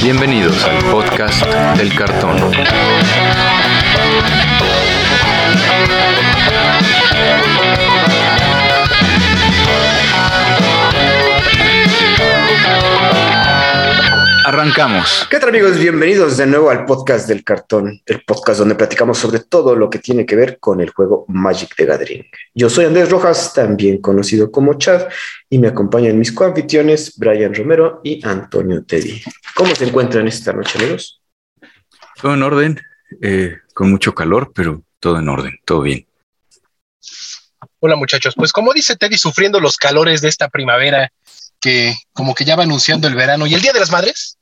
Bienvenidos al podcast del cartón. Arrancamos. ¿Qué tal amigos? Bienvenidos de nuevo al podcast del cartón, el podcast donde platicamos sobre todo lo que tiene que ver con el juego Magic the Gathering. Yo soy Andrés Rojas, también conocido como Chad, y me acompañan mis coanfitriones Brian Romero y Antonio Teddy. ¿Cómo se encuentran esta noche, amigos? Todo en orden, eh, con mucho calor, pero todo en orden, todo bien. Hola muchachos, pues como dice Teddy, sufriendo los calores de esta primavera que como que ya va anunciando el verano y el Día de las Madres.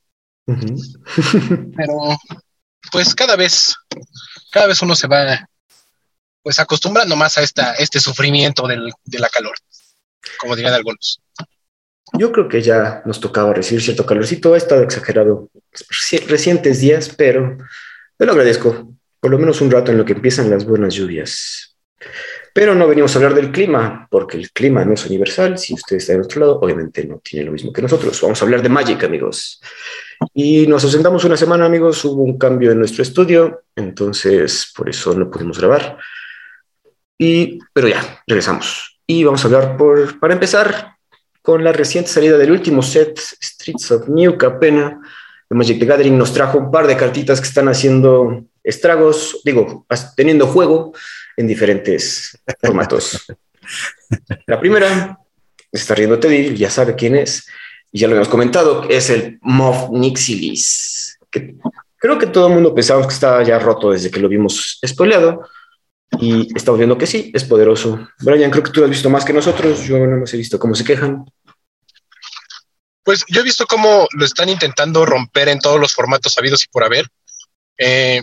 Pero pues cada vez, cada vez uno se va pues acostumbrando más a esta, este sufrimiento del, de la calor, como dirían algunos. Yo creo que ya nos tocaba recibir cierto calorcito, ha estado exagerado recientes días, pero te lo agradezco, por lo menos un rato en lo que empiezan las buenas lluvias. Pero no venimos a hablar del clima, porque el clima no es universal. Si usted está en otro lado, obviamente no tiene lo mismo que nosotros. Vamos a hablar de Magic, amigos. Y nos ausentamos una semana, amigos. Hubo un cambio en nuestro estudio, entonces por eso no pudimos grabar. Y, pero ya, regresamos. Y vamos a hablar por, para empezar con la reciente salida del último set, Streets of New Capena. De Magic the Gathering nos trajo un par de cartitas que están haciendo estragos, digo, teniendo juego en diferentes formatos. La primera, está riendo Teddy, ya sabe quién es, y ya lo hemos comentado, es el Moth Nixilis, que creo que todo el mundo pensaba que estaba ya roto desde que lo vimos spoileado, y estamos viendo que sí, es poderoso. Brian, creo que tú has visto más que nosotros, yo no hemos visto cómo se quejan. Pues yo he visto cómo lo están intentando romper en todos los formatos habidos y por haber. Eh,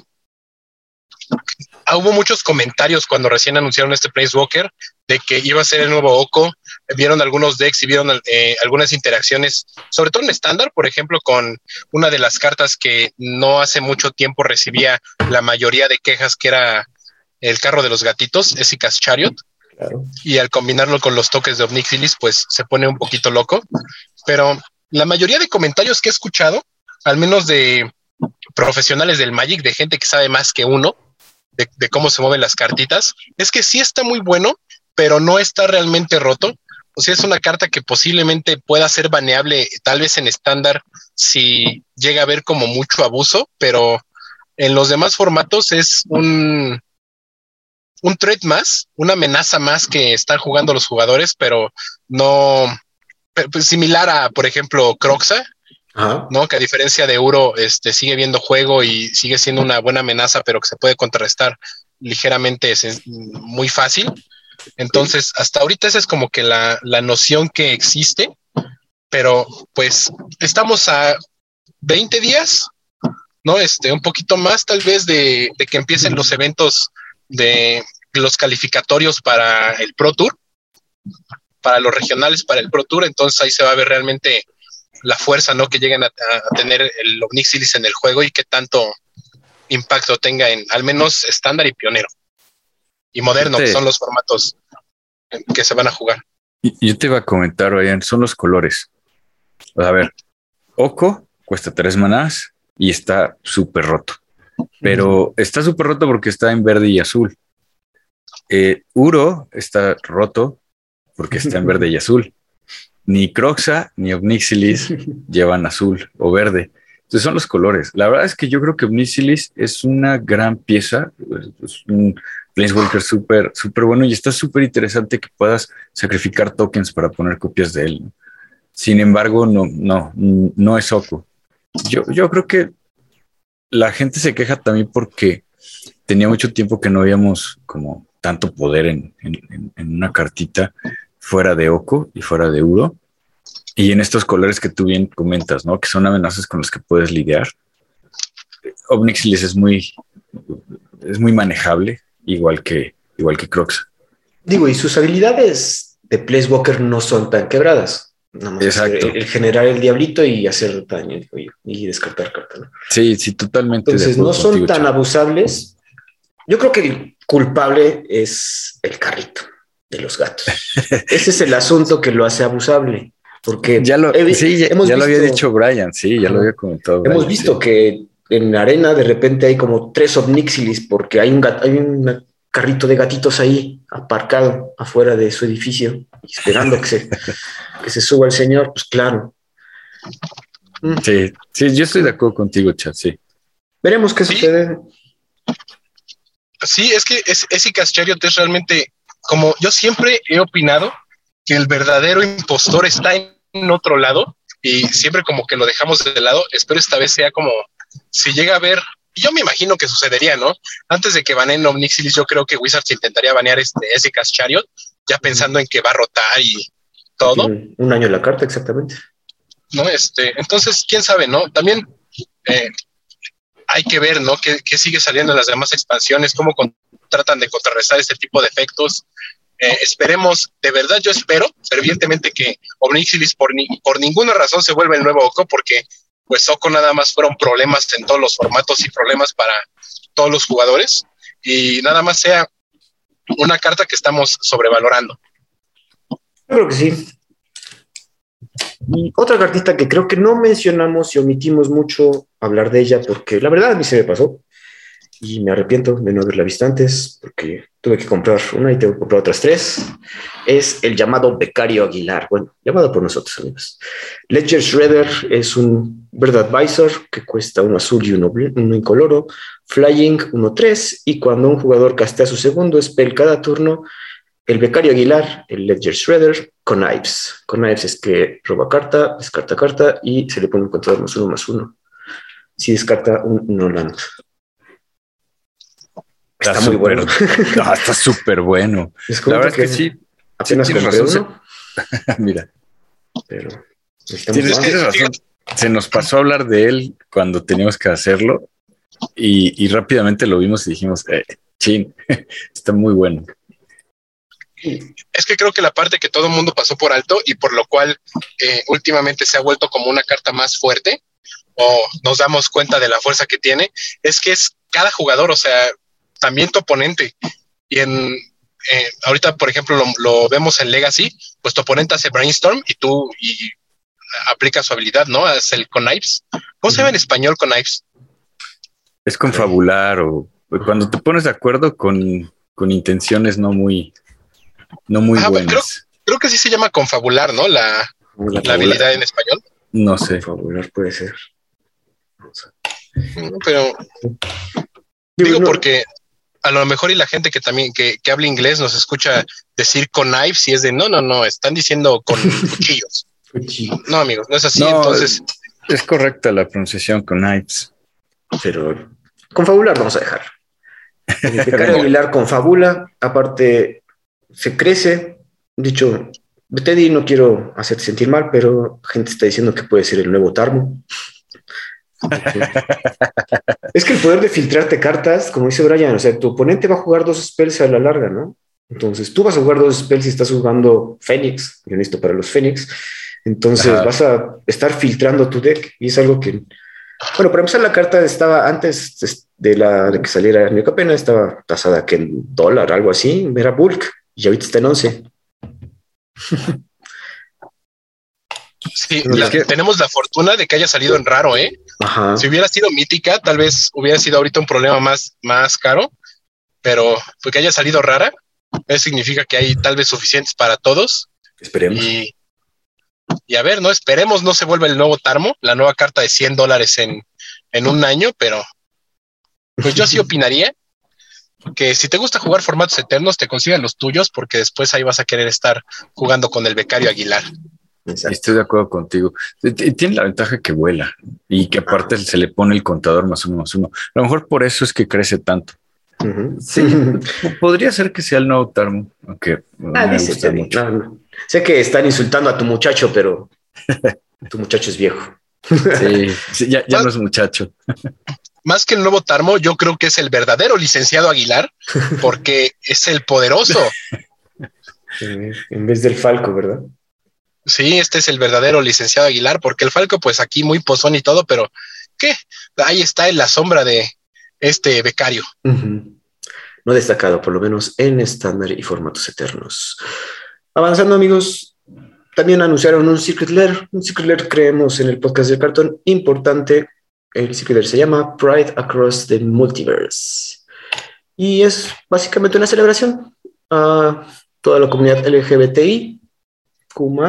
hubo muchos comentarios cuando recién anunciaron este Place Walker de que iba a ser el nuevo Oco. Vieron algunos decks y vieron eh, algunas interacciones, sobre todo en estándar, por ejemplo, con una de las cartas que no hace mucho tiempo recibía la mayoría de quejas, que era el carro de los gatitos, Esicas Chariot. Y al combinarlo con los toques de Omnixilis, pues se pone un poquito loco. Pero la mayoría de comentarios que he escuchado, al menos de profesionales del Magic, de gente que sabe más que uno, de, cómo se mueven las cartitas, es que sí está muy bueno, pero no está realmente roto. O sea, es una carta que posiblemente pueda ser baneable, tal vez en estándar, si llega a haber como mucho abuso, pero en los demás formatos es un, un threat más, una amenaza más que están jugando los jugadores, pero no pues, similar a, por ejemplo, Croxa, ¿no? Que a diferencia de Euro, este, sigue viendo juego y sigue siendo una buena amenaza, pero que se puede contrarrestar ligeramente, es, muy fácil. Entonces, hasta ahorita esa es como que la, la noción que existe, pero pues estamos a 20 días, ¿no? Este, un poquito más tal vez de, que empiecen los eventos de los calificatorios para el Pro Tour, para los regionales, para el Pro Tour, entonces ahí se va a ver realmente la fuerza ¿no? que lleguen a, tener el Omnixilis en el juego y qué tanto impacto tenga en al menos estándar y pionero y moderno, que son los formatos que se van a jugar. Yo te iba a comentar, Ryan, son los colores. A ver, Oco cuesta tres manás y está súper roto, pero está súper roto porque está en verde y azul. Eh, Uro está roto porque está en verde y azul ni Croxa ni Omnixilis llevan azul o verde. Entonces son los colores. La verdad es que yo creo que Omnixilis es una gran pieza, es un Planeswalker súper, súper bueno y está súper interesante que puedas sacrificar tokens para poner copias de él. Sin embargo, no, no, no es Oco. Yo, yo creo que la gente se queja también porque tenía mucho tiempo que no habíamos como tanto poder en, en, en una cartita fuera de Oco y fuera de Uro. Y en estos colores que tú bien comentas, ¿no? Que son amenazas con las que puedes lidiar. Omnixilis es muy, es muy manejable, igual que, igual que Crocs. Digo, y sus habilidades de Placewalker no son tan quebradas. Exacto. El, generar el diablito y hacer daño y, descartar carta. Sí, sí, totalmente. Entonces no son tan abusables. Yo creo que el culpable es el carrito de los gatos. Ese es el asunto que lo hace abusable. Porque Ya lo, he- sí, ya, hemos ya lo había dicho Brian, sí, ya lo había comentado. Hemos visto sí. que en la arena de repente hay como tres Omnixilis porque hay un, gat- hay un carrito de gatitos ahí aparcado afuera de su edificio esperando que se, que se suba el señor. Pues claro. Mm, Sí, sí, yo estoy de acuerdo contigo, chat, sí. Veremos qué Sí. sucede. Sí, es que es, ese Chariot es realmente, como yo siempre he opinado, que el verdadero impostor está en otro lado y siempre como que lo dejamos de lado. Espero esta vez sea como, si llega a ver, y yo me imagino que sucedería, ¿no? Antes de que baneen Omnixilis, yo creo que Wizards intentaría banear este ese Chariot, ya pensando en que va a rotar y todo. Un año la carta, exactamente. ¿no? Este, entonces, quién sabe, ¿no? También eh, hay que ver, ¿no? ¿Qué, qué sigue saliendo en las demás expansiones? ¿Cómo tratan de contrarrestar este tipo de efectos? Eh, esperemos, de verdad, yo espero fervientemente que Omnixilis por, ni- por ninguna razón se vuelva el nuevo Oko, porque pues Oko nada más fueron problemas en todos los formatos y problemas para todos los jugadores, y nada más sea una carta que estamos sobrevalorando. Creo que sí. Y otra cartita que creo que no mencionamos y omitimos mucho hablar de ella porque la verdad a mí se me pasó y me arrepiento de no haberla visto antes porque tuve que comprar una y tengo que comprar otras tres. Es el llamado Becario Aguilar, bueno, llamado por nosotros amigos. Ledger Shredder es un Bird Advisor que cuesta uno azul y uno, uno incoloro, Flying 1-3 y cuando un jugador castea su segundo spell cada turno, el becario Aguilar, el Ledger Shredder, con Knives. Con Knives es que roba carta, descarta carta y se le pone un contador más uno más uno. Si descarta un no land. Está, muy bueno. Ah, está súper bueno. Les La comento verdad es que sí. Apenas sí tienes compré uno, Mira, pero tienes razón. Se nos pasó a hablar de él cuando teníamos que hacerlo y, y rápidamente lo vimos y dijimos, eh, chin, está muy bueno. es que creo que la parte que todo el mundo pasó por alto y por lo cual eh, últimamente se ha vuelto como una carta más fuerte o nos damos cuenta de la fuerza que tiene, es que es cada jugador, o sea, también tu oponente. Y en eh, ahorita, por ejemplo, lo, lo vemos en Legacy, pues tu oponente hace brainstorm y tú y aplica su habilidad, ¿no? Hace el connipes. ¿Cómo se llama en español connipes? Es confabular o cuando te pones de acuerdo con, con intenciones no muy, no muy bueno, buenas. Creo que sí se llama confabular, ¿no? La, la habilidad en español. No sé. Fabular puede ser. Pero Digo, Digo no, porque a lo mejor y la gente que también que, que habla inglés nos escucha decir con knives y es de no, no, no, están diciendo con cuchillos. No, amigos, no es así. No, Entonces, Es correcta la pronunciación con knives. Pero con fabular vamos a dejar. El becario. Aguilar con fabula, aparte se crece. Dicho, Teddy, no quiero hacerte sentir mal, pero gente está diciendo que puede ser el nuevo Tarmo. es que el poder de filtrarte cartas, como dice Brian, o sea, tu oponente va a jugar dos spells a la larga, ¿no? Entonces tú vas a jugar dos spells y estás jugando Fénix, yo necesito para los Fénix. Entonces Ajá. vas a estar filtrando tu deck y es algo que. Bueno, para empezar, la carta estaba antes de, la, de que saliera New Capena, estaba tasada que en dólar, algo así, era bulk, y ahorita está en 11. sí, la- que- tenemos la fortuna de que haya salido en raro, ¿eh? Ajá. Si hubiera sido mítica, tal vez hubiera sido ahorita un problema más, más caro, pero porque haya salido rara, eso significa que hay tal vez suficientes para todos. Esperemos. Y, y a ver, no esperemos no se vuelva el nuevo Tarmo, la nueva carta de 100 dólares en, en un año, pero pues yo sí opinaría que si te gusta jugar formatos eternos, te consigan los tuyos, porque después ahí vas a querer estar jugando con el becario Aguilar. Exacto. Estoy de acuerdo contigo. Tiene la ventaja que vuela y que aparte se le pone el contador más uno más uno. A lo mejor por eso es que crece tanto. Sí, podría ser que sea el nuevo Tarmo, aunque no Ah, me dice gusta Teddy. mucho. No, no. Sé que están insultando a tu muchacho, pero tu muchacho es viejo. Sí, sí, ya, ya no es muchacho. Más que el nuevo Tarmo, yo creo que es el verdadero licenciado Aguilar, porque es el poderoso. En vez del Falco, ¿verdad? Sí, este es el verdadero licenciado Aguilar, porque el Falco, pues aquí muy pozón y todo, pero ¿qué? Ahí está en la sombra de este becario. No destacado, por lo menos en estándar y formatos eternos. Avanzando, amigos, también anunciaron un Secret Lair. Un Secret Lair creemos en el podcast del cartón importante. El Secret Lair se llama Pride Across the Multiverse. Y es básicamente una celebración a toda la comunidad LGBTI, Q.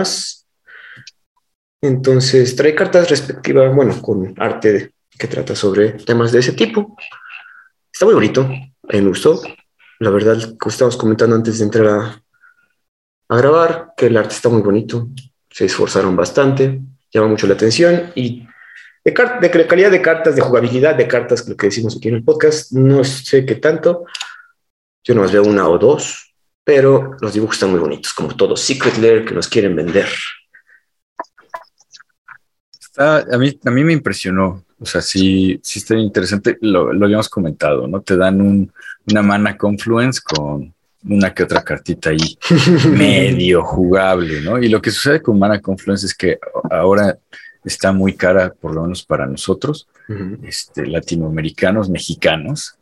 Entonces trae cartas respectivas, bueno, con arte que trata sobre temas de ese tipo. Está muy bonito, me gustó. La verdad, como estábamos comentando antes de entrar a, a grabar, que el arte está muy bonito. Se esforzaron bastante, llama mucho la atención y de, de, calidad de cartas, de jugabilidad de cartas, lo que decimos aquí en el podcast, no sé qué tanto. Yo nomás veo una o dos, pero los dibujos están muy bonitos, como todo Secret Lair que nos quieren vender. Está, a, mí, a mí me impresionó o sea, sí, sí está interesante, lo, lo habíamos comentado, ¿no? Te dan un, una mana confluence con una que otra cartita ahí medio jugable, ¿no? Y lo que sucede con mana confluence es que ahora está muy cara, por lo menos para nosotros, este, latinoamericanos, mexicanos,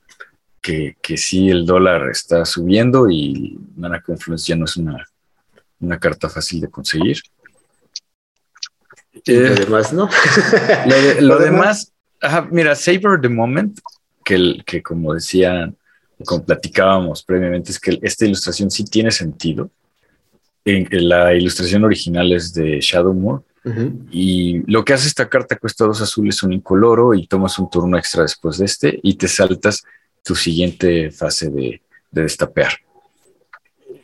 que, que sí el dólar está subiendo y mana confluence ya no es una, una carta fácil de conseguir lo demás, ¿no? lo, demás, mira, Savor the Moment, que, que como decía, como platicábamos previamente, es que esta ilustración sí tiene sentido. En, la ilustración original es de Shadowmoor. Y lo que hace esta carta cuesta dos azules, un incoloro y tomas un turno extra después de este y te saltas tu siguiente fase de, de destapear.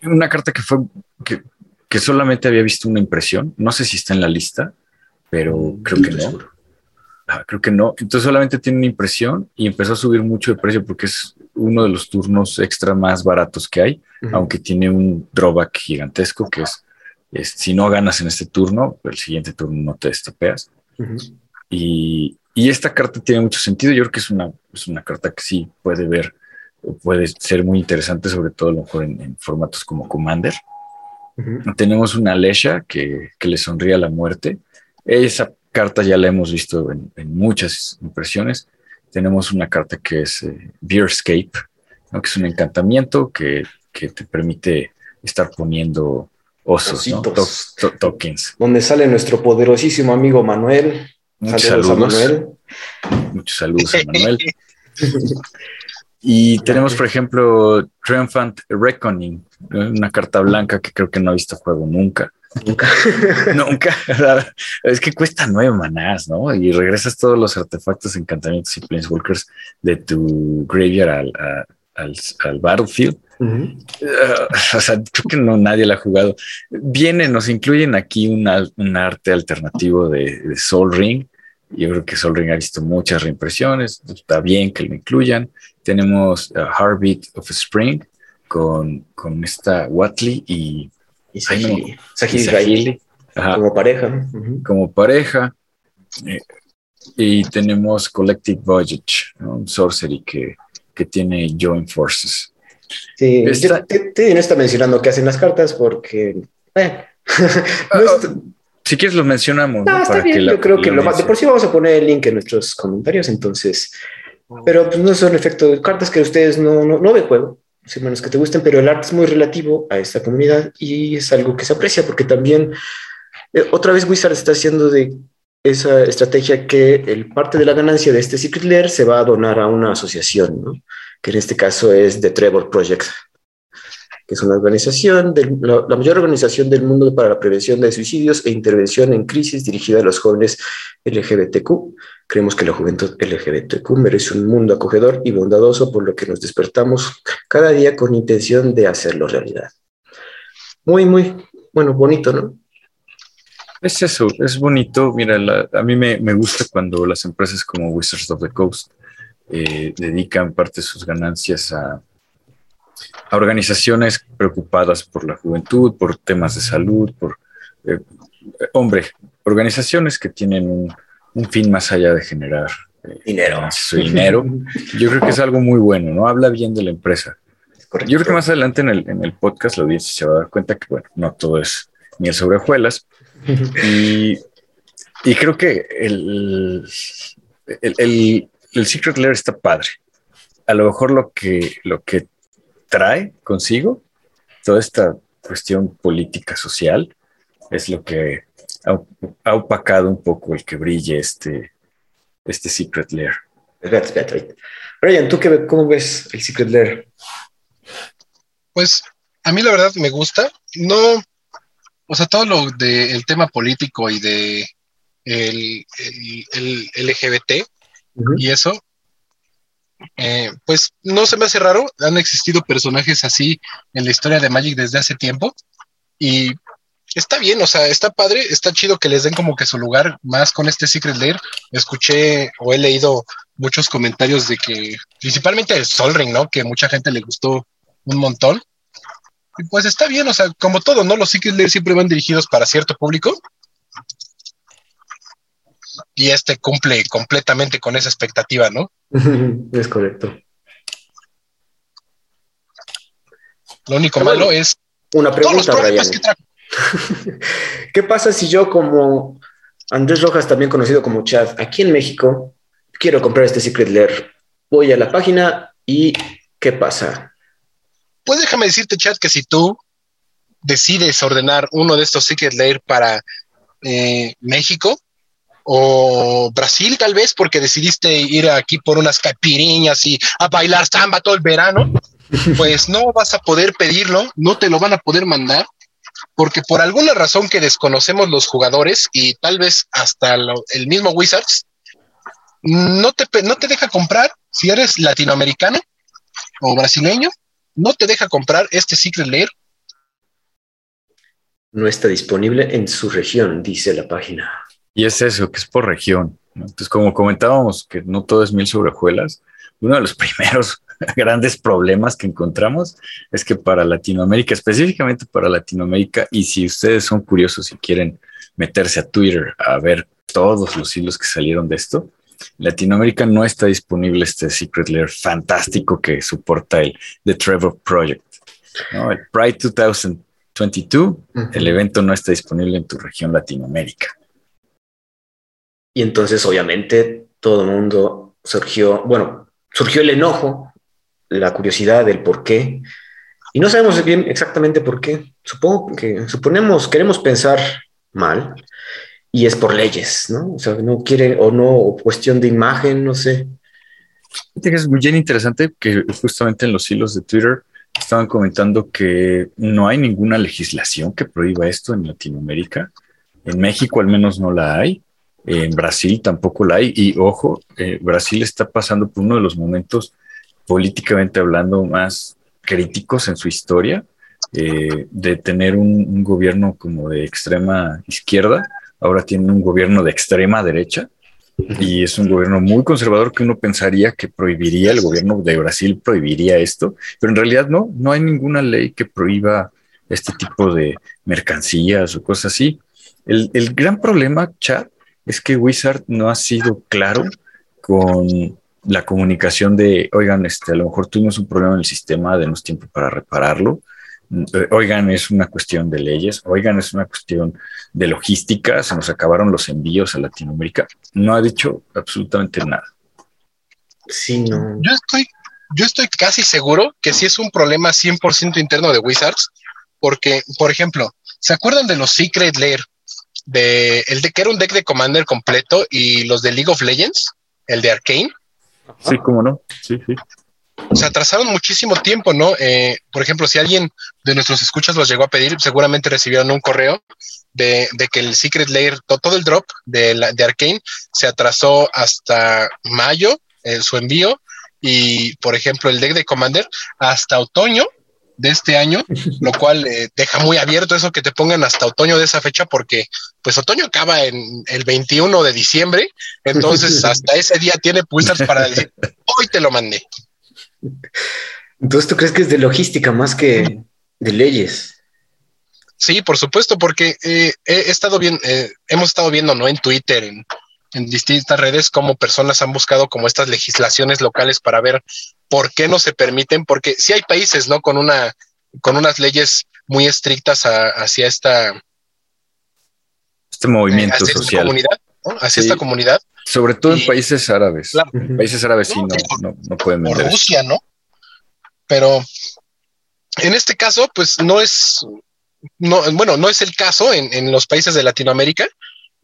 Una carta que fue que, que solamente había visto una impresión, no sé si está en la lista, pero mm, creo que no. Ah, creo que no. Entonces solamente tiene una impresión y empezó a subir mucho de precio porque es uno de los turnos extra más baratos que hay, aunque tiene un drawback gigantesco que es, si no ganas en este turno, el siguiente turno no te destapeas. y, y, esta carta tiene mucho sentido. Yo creo que es una, es una carta que sí puede ver, puede ser muy interesante, sobre todo a lo mejor en, formatos como Commander. Tenemos una Lesha que, que le sonríe a la muerte esa carta ya la hemos visto en, muchas impresiones. Tenemos una carta que es eh, Beerscape, que es un encantamiento que, te permite estar poniendo osos, tokens. Donde sale nuestro poderosísimo amigo Manuel. Muchos saludos. Muchos saludos a Manuel. y tenemos, por ejemplo, Triumphant Reckoning, una carta blanca que creo que no ha visto juego nunca. Nunca. Nunca. Es que cuesta nueve manás, ¿no? Y regresas todos los artefactos, encantamientos y planeswalkers de tu graveyard al, al, battlefield. Uh, o sea, creo que no nadie la ha jugado. Viene, nos incluyen aquí un arte alternativo de, de, Soul Ring. Yo creo que Soul Ring ha visto muchas reimpresiones. Está bien que lo incluyan. Tenemos uh, Heartbeat of Spring con, con esta Watley y y Sahili. Como pareja. Como pareja. Eh, y tenemos Collective Voyage, un sorcery que, que tiene Join Forces. Sí, te, no está mencionando qué hacen las cartas porque. Eh, ah, si quieres lo mencionamos. No, está bien. yo creo que lo, de por sí vamos a poner el link en nuestros comentarios, entonces. Pero pues no son efectos cartas que ustedes no, no, no ven juego menos que te gusten, pero el arte es muy relativo a esta comunidad y es algo que se aprecia porque también eh, otra vez Wizard está haciendo de esa estrategia que el parte de la ganancia de este Secret Lair se va a donar a una asociación, ¿no? que en este caso es The Trevor Project, que es una organización, la, mayor organización del mundo para la prevención de suicidios e intervención en crisis dirigida a los jóvenes LGBTQ Creemos que la juventud LGBTQ merece un mundo acogedor y bondadoso, por lo que nos despertamos cada día con intención de hacerlo realidad. Muy, muy, bueno, bonito, ¿no? Es eso, es bonito. Mira, a mí me, gusta cuando las empresas como Wizards of the Coast eh, dedican parte de sus ganancias a, organizaciones preocupadas por la juventud, por temas de salud, por, eh, hombre, organizaciones que tienen un, un fin más allá de generar eh, dinero. Su dinero. Yo creo que es algo muy bueno, ¿no? Habla bien de la empresa. Yo creo que más adelante en el, en el podcast la audiencia se va a dar cuenta que, bueno, no todo es miel sobre hojuelas. y, y, creo que el, el, el, el, Secret Lair está padre. A lo mejor lo que, lo que trae consigo toda esta cuestión política social es lo que ha, opacado un poco el que brille este, este Secret Lair. Brian, ¿tú qué, cómo ves el Secret Lair? Pues a mí la verdad me gusta. No, o sea, todo lo del tema político y de el, LGBT y eso, eh, pues no se me hace raro. Han existido personajes así en la historia de Magic desde hace tiempo y está bien, o sea, está padre, está chido que les den como que su lugar más con este Secret Lair. Escuché o he leído muchos comentarios de que, principalmente el Sol Ring, ¿no? Que mucha gente le gustó un montón. Pues está bien, o sea, como todo, ¿no? Los Secret Lair siempre van dirigidos para cierto público. Y este cumple completamente con esa expectativa, ¿no? es correcto. Lo único malo es una pregunta, Brian. ¿Qué pasa si yo, como Andrés Rojas, también conocido como Chad, aquí en México, quiero comprar este Secret Lair? Voy a la página y ¿qué pasa? Pues déjame decirte, Chad, que si tú decides ordenar uno de estos Secret Lair para eh, México o Brasil, tal vez, porque decidiste ir aquí por unas capiriñas y a bailar samba todo el verano, pues no vas a poder pedirlo, no te lo van a poder mandar porque por alguna razón que desconocemos los jugadores y tal vez hasta el mismo Wizards, no te, no te deja comprar, si eres latinoamericano o brasileño, no te deja comprar este Secret Lair. No está disponible en su región, dice la página. Y es eso, que es por región. Entonces, como comentábamos que no todo es mil sobre uno de los primeros grandes problemas que encontramos es que para Latinoamérica, específicamente para Latinoamérica, y si ustedes son curiosos y quieren meterse a Twitter a ver todos los hilos que salieron de esto, Latinoamérica no está disponible este Secret Lair fantástico que soporta el The Trevor Project. El Pride 2022, el evento no está disponible en tu región Latinoamérica. Y entonces, obviamente, todo el mundo surgió, bueno, surgió el enojo la curiosidad del por qué. Y no sabemos bien exactamente por qué. Supongo que, suponemos, queremos pensar mal y es por leyes, ¿no? O sea, no quiere o no, o cuestión de imagen, no sé. Es muy bien interesante que justamente en los hilos de Twitter estaban comentando que no hay ninguna legislación que prohíba esto en Latinoamérica. En México al menos no la hay. En Brasil tampoco la hay. Y ojo, eh, Brasil está pasando por uno de los momentos políticamente hablando, más críticos en su historia, eh, de tener un, gobierno como de extrema izquierda, ahora tiene un gobierno de extrema derecha y es un gobierno muy conservador que uno pensaría que prohibiría, el gobierno de Brasil prohibiría esto, pero en realidad no, no hay ninguna ley que prohíba este tipo de mercancías o cosas así. El, el gran problema, Chad, es que Wizard no ha sido claro con la comunicación de, oigan, este, a lo mejor tuvimos un problema en el sistema, denos tiempo para repararlo. Eh, oigan, es una cuestión de leyes. Oigan, es una cuestión de logística. Se nos acabaron los envíos a Latinoamérica. No ha dicho absolutamente nada. Sí, no. Yo estoy, yo estoy casi seguro que sí es un problema 100% interno de Wizards, porque, por ejemplo, ¿se acuerdan de los Secret Lair? De el de que era un deck de Commander completo y los de League of Legends, el de Arcane Sí, cómo no. Sí, sí. Se atrasaron muchísimo tiempo, ¿no? Eh, por ejemplo, si alguien de nuestros escuchas los llegó a pedir, seguramente recibieron un correo de, que el Secret Layer, todo el drop de, la, de Arkane se atrasó hasta mayo, eh, su envío, y por ejemplo, el deck de Commander hasta otoño de este año, lo cual eh, deja muy abierto eso que te pongan hasta otoño de esa fecha, porque pues otoño acaba en el 21 de diciembre, entonces hasta ese día tiene Wizards para decir, hoy te lo mandé. Entonces, ¿tú crees que es de logística más que de leyes? Sí, por supuesto, porque eh, he estado bien, eh, hemos estado viendo, ¿no? En Twitter, en, en distintas redes cómo personas han buscado como estas legislaciones locales para ver por qué no se permiten, porque sí hay países, ¿no? Con una, con unas leyes muy estrictas hacia esta este movimiento social. Esta comunidad, Hacia esta comunidad. Sobre todo en países árabes. En países árabes sí no, no, pueden vender. Rusia, ¿no? Pero en este caso, pues no es, no, bueno, no es el caso en, en los países de Latinoamérica.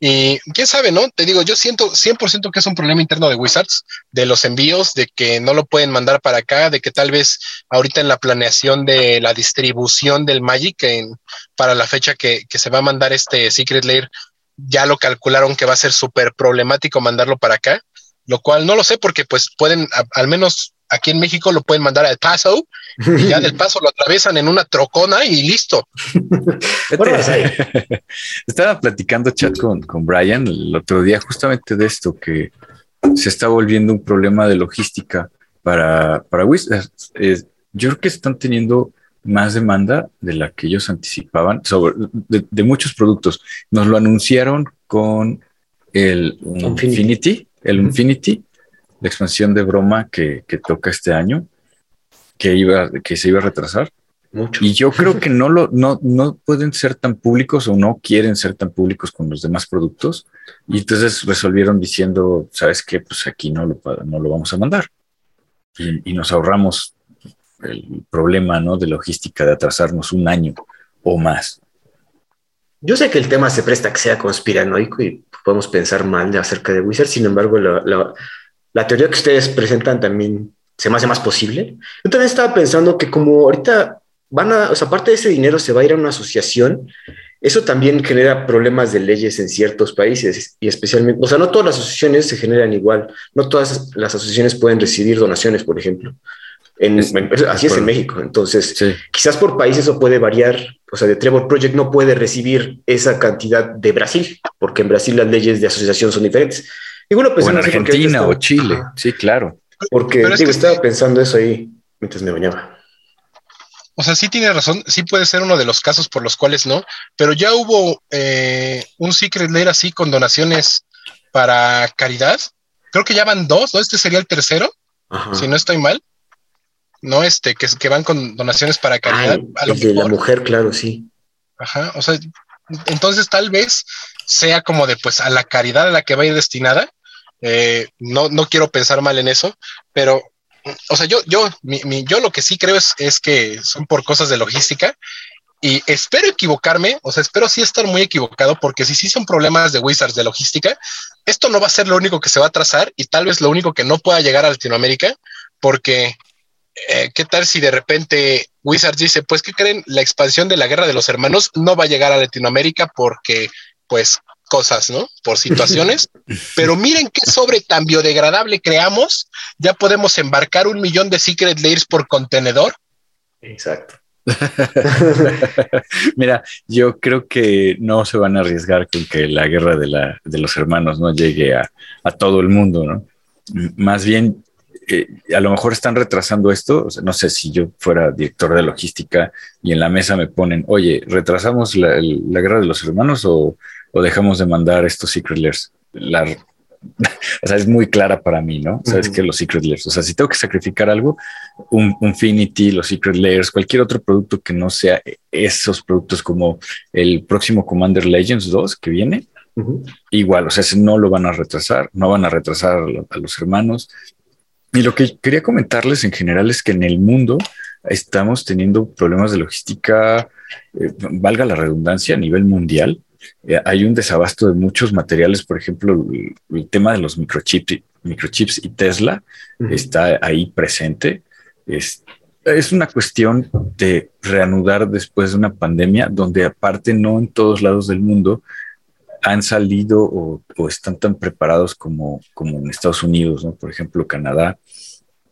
Y quién sabe, ¿no? Te digo, yo siento 100% que es un problema interno de Wizards, de los envíos, de que no lo pueden mandar para acá, de que tal vez ahorita en la planeación de la distribución del Magic en, para la fecha que, que se va a mandar este Secret Lair, ya lo calcularon que va a ser súper problemático mandarlo para acá, lo cual no lo sé porque pues pueden, al menos aquí en México lo pueden mandar al Paso y ya del Paso lo atraviesan en una trocona y listo. Estaba platicando chat con, con Brian el otro día justamente de esto, que se está volviendo un problema de logística para, para Wizards. yo creo que están teniendo más demanda de la que ellos anticipaban sobre de, muchos productos. Nos lo anunciaron con el Infinity, el Infinity, la expansión de broma que, toca este año, que iba, que se iba a retrasar. Mucho. Y yo creo que no lo, no, no pueden ser tan públicos o no quieren ser tan públicos con los demás productos. Y entonces resolvieron diciendo, ¿sabes qué? Pues aquí no lo, no lo vamos a mandar. Y, y nos ahorramos el problema ¿no? de logística de atrasarnos un año o más. Yo sé que el tema se presta a que sea conspiranoico y podemos pensar mal acerca de Wizard, sin embargo, la, la, teoría que ustedes presentan también se me hace más posible. Yo también estaba pensando que como ahorita van a, o sea, aparte de ese dinero se va a ir a una asociación, eso también genera problemas de leyes en ciertos países y especialmente, o sea, no todas las asociaciones se generan igual, no todas las asociaciones pueden recibir donaciones, por ejemplo así es en México. Entonces, quizás por país eso puede variar. O sea, de Trevor Project no puede recibir esa cantidad de Brasil, porque en Brasil las leyes de asociación son diferentes. Y bueno, pues, o en Argentina o Chile. Sí, claro. Porque estaba pensando eso ahí mientras me bañaba. O sea, sí tiene razón, sí puede ser uno de los casos por los cuales no, pero ya hubo eh, un Secret Lair así con donaciones para caridad. Creo que ya van dos, ¿no? Este sería el tercero, si no estoy mal. ¿no? Este, que, que van con donaciones para caridad. de la mujer, claro, sí. Ajá, o sea, entonces tal vez sea como de, pues, a la caridad a la que va a ir destinada. Eh, no, no quiero pensar mal en eso, pero, o sea, yo, yo, yo lo que sí creo es, es que son por cosas de logística y espero equivocarme, o sea, espero sí estar muy equivocado, porque si sí son problemas de Wizards de logística, esto no va a ser lo único que se va a trazar y tal vez lo único que no pueda llegar a Latinoamérica, porque eh, ¿qué tal si de repente Wizards dice, pues, ¿qué creen? La expansión de la guerra de los hermanos no va a llegar a Latinoamérica porque, pues, cosas, ¿no? Por situaciones. Pero miren qué sobre tan biodegradable creamos. Ya podemos embarcar un millón de Secret Layers por contenedor. Exacto. Mira, yo creo que no se van a arriesgar con que la guerra de, la, de los hermanos no llegue a, a todo el mundo, ¿no? Más bien a lo mejor están retrasando esto. O sea, no sé si yo fuera director de logística y en la mesa me ponen, oye, ¿retrasamos la, guerra de los hermanos o, dejamos de mandar estos Secret Layers? La, o sea, es muy clara para mí, ¿no? Sabes que los Secret Layers, o sea, si tengo que sacrificar algo, un Infinity, los Secret Layers, cualquier otro producto que no sea esos productos como el próximo Commander Legends 2 que viene, igual, o sea, no lo van a retrasar, no van a retrasar a los hermanos, y lo que quería comentarles en general es que en el mundo estamos teniendo problemas de logística, eh, valga la redundancia, a nivel mundial. Eh, hay un desabasto de muchos materiales, por ejemplo, el, tema de los microchips, microchips y Tesla está ahí presente. Es, es una cuestión de reanudar después de una pandemia donde aparte no en todos lados del mundo han salido o, están tan preparados como, como en Estados Unidos, ¿no? Por ejemplo, Canadá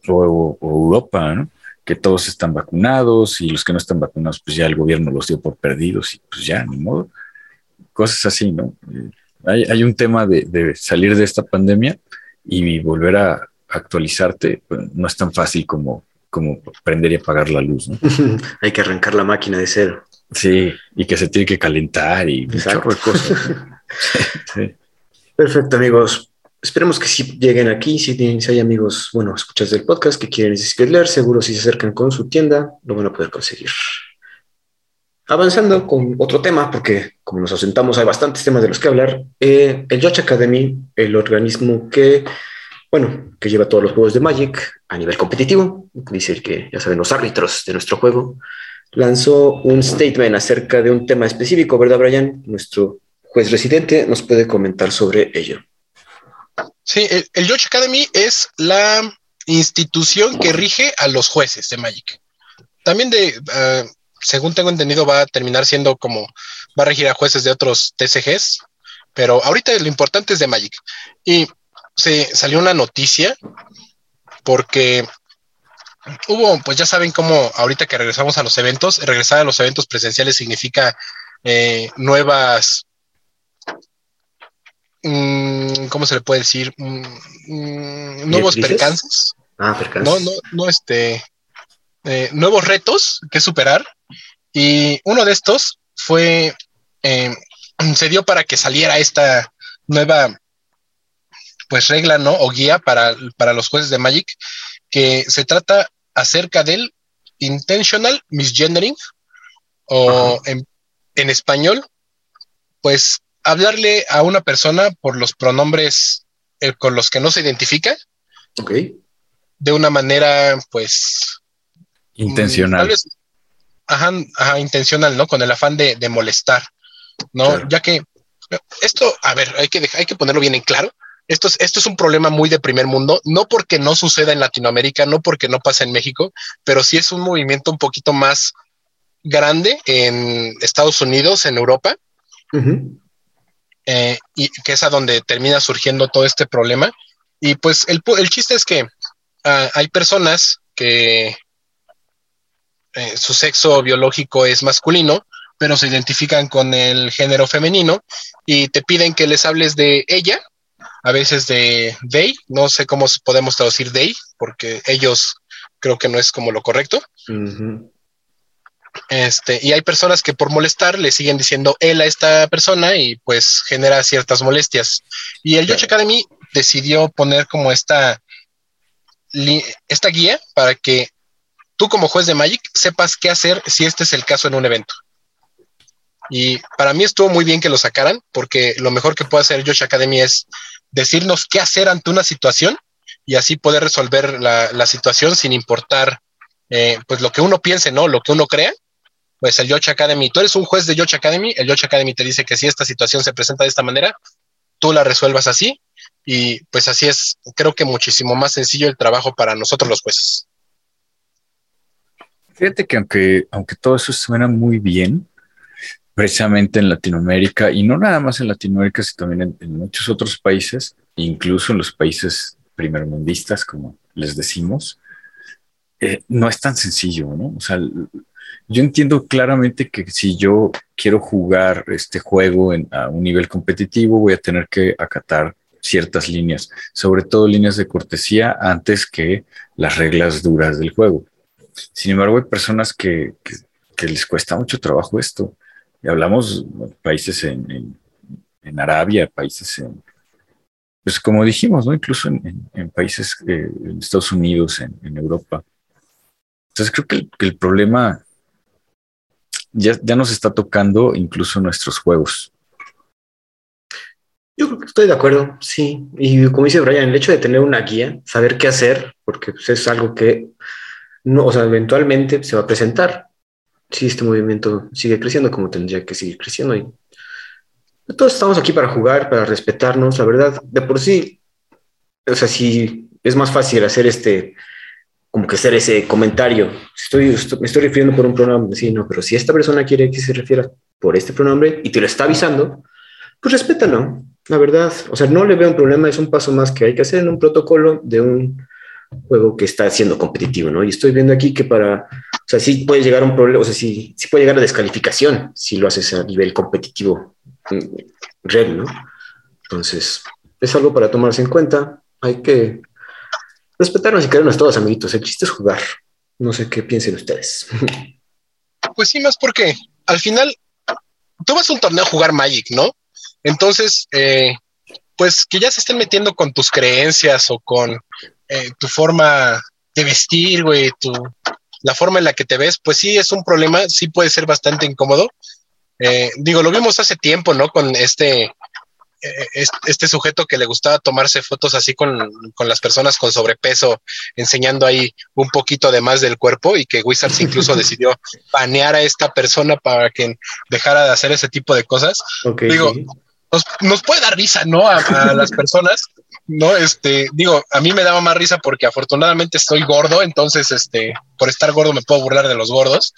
o, Europa, ¿no? Que todos están vacunados y los que no están vacunados, pues ya el gobierno los dio por perdidos y pues ya, ni modo. Cosas así, ¿no? Eh, hay, hay un tema de, de, salir de esta pandemia y volver a actualizarte, pues, no es tan fácil como, como prender y apagar la luz, ¿no? hay que arrancar la máquina de cero. Sí, y que se tiene que calentar y un chorro de cosas. Perfecto, amigos. Esperemos que si lleguen aquí, si, si hay amigos, bueno, escuchas del podcast que quieren leer, seguro si se acercan con su tienda, lo van a poder conseguir. Avanzando con otro tema, porque como nos ausentamos, hay bastantes temas de los que hablar. Eh, el Judge Academy, el organismo que, bueno, que lleva todos los juegos de Magic a nivel competitivo, dice que ya saben los árbitros de nuestro juego, lanzó un statement acerca de un tema específico, ¿verdad, Brian? Nuestro juez residente nos puede comentar sobre ello. Sí, el, el Academy es la institución que rige a los jueces de Magic. También de, ah, según tengo entendido, va a terminar siendo como, va a regir a jueces de otros TCGs, pero ahorita lo importante es de Magic. Y se salió una noticia porque hubo, pues ya saben cómo ahorita que regresamos a los eventos, regresar a los eventos presenciales significa eh, nuevas, mm, ¿cómo se le puede decir? Mm, mm, nuevos percances. Ah, percances. No, no, no, este, eh, nuevos retos que superar. Y uno de estos fue, eh, se dio para que saliera esta nueva, pues regla, ¿no? O guía para, para los jueces de Magic, que se trata acerca del intentional misgendering o en, español, pues hablarle a una persona por los pronombres eh, con los que no se identifica. Ok. De una manera, pues. Intencional. Ajá, intencional, ¿no? Con el afán de, molestar, ¿no? Ya que esto, a ver, hay que, hay que ponerlo bien en claro. Esto es, esto es un problema muy de primer mundo, no porque no suceda en Latinoamérica, no porque no pase en México, pero sí es un movimiento un poquito más grande en Estados Unidos, en Europa, eh, y que es a donde termina surgiendo todo este problema. Y pues el, chiste es que ah, hay personas que eh, su sexo biológico es masculino, pero se identifican con el género femenino y te piden que les hables de ella a veces de they, no sé cómo podemos traducir they, porque ellos creo que no es como lo correcto. Este, y hay personas que por molestar le siguen diciendo él a esta persona y pues genera ciertas molestias. Y el Yoch Academy decidió poner como esta, esta guía para que tú como juez de Magic sepas qué hacer si este es el caso en un evento. Y para mí estuvo muy bien que lo sacaran, porque lo mejor que puede hacer Josh Academy es decirnos qué hacer ante una situación y así poder resolver la, situación sin importar eh, pues lo que uno piense, ¿no? Lo que uno crea. Pues el Yoch Academy, tú eres un juez de Yoch Academy, el Yoch Academy te dice que si esta situación se presenta de esta manera, tú la resuelvas así y pues así es, creo que muchísimo más sencillo el trabajo para nosotros los jueces. Fíjate que aunque, aunque todo eso suena muy bien, precisamente en Latinoamérica, y no nada más en Latinoamérica, sino también en, muchos otros países, incluso en los países primermundistas, como les decimos, eh, no es tan sencillo, ¿no? O sea, yo entiendo claramente que si yo quiero jugar este juego a un nivel competitivo, voy a tener que acatar ciertas líneas, sobre todo líneas de cortesía antes que las reglas duras del juego. Sin embargo, hay personas que les cuesta mucho trabajo esto y hablamos países en, Arabia, países en, pues como dijimos, ¿no? Incluso en, países, eh, en Estados Unidos, en, Europa. Entonces creo que el, problema ya, ya, nos está tocando incluso nuestros juegos. Yo creo que estoy de acuerdo, sí. Y como dice Brian, el hecho de tener una guía, saber qué hacer, porque pues, es algo que no, o sea, eventualmente se va a presentar. Si este movimiento sigue creciendo como tendría que seguir creciendo. Y todos estamos aquí para jugar, para respetarnos, la verdad, de por sí, o sea, si es más fácil hacer este, como que hacer ese comentario, estoy, me estoy refiriendo por un pronombre, sí, no, pero si esta persona quiere que se refiera por este pronombre y te lo está avisando, pues respétalo, la verdad, o sea, no le veo un problema, es un paso más que hay que hacer en un protocolo de un juego que está siendo competitivo, ¿no? Y estoy viendo aquí que para o sea, sí puede llegar a un problema, o sea, sí, sí, puede llegar a descalificación si lo haces a nivel competitivo mm, real, ¿no? Entonces, es algo para tomarse en cuenta. Hay que respetarnos y querernos todos, amiguitos. El chiste es jugar. No sé qué piensen ustedes. Pues sí, más porque al final tú vas a un torneo a jugar Magic, ¿no? Entonces, eh, pues que ya se estén metiendo con tus creencias o con eh, tu forma de vestir, güey, tu, la forma en la que te ves, pues sí es un problema, sí puede ser bastante incómodo. Eh, digo, lo vimos hace tiempo, ¿no? Con este eh, este sujeto que le gustaba tomarse fotos así con, con, las personas con sobrepeso, enseñando ahí un poquito de más del cuerpo y que Wizards incluso decidió banear a esta persona para que dejara de hacer ese tipo de cosas. Digo, nos, nos, puede dar risa, ¿no? A, las personas, ¿no? Este, digo, a mí me daba más risa porque afortunadamente estoy gordo, entonces, este, por estar gordo me puedo burlar de los gordos.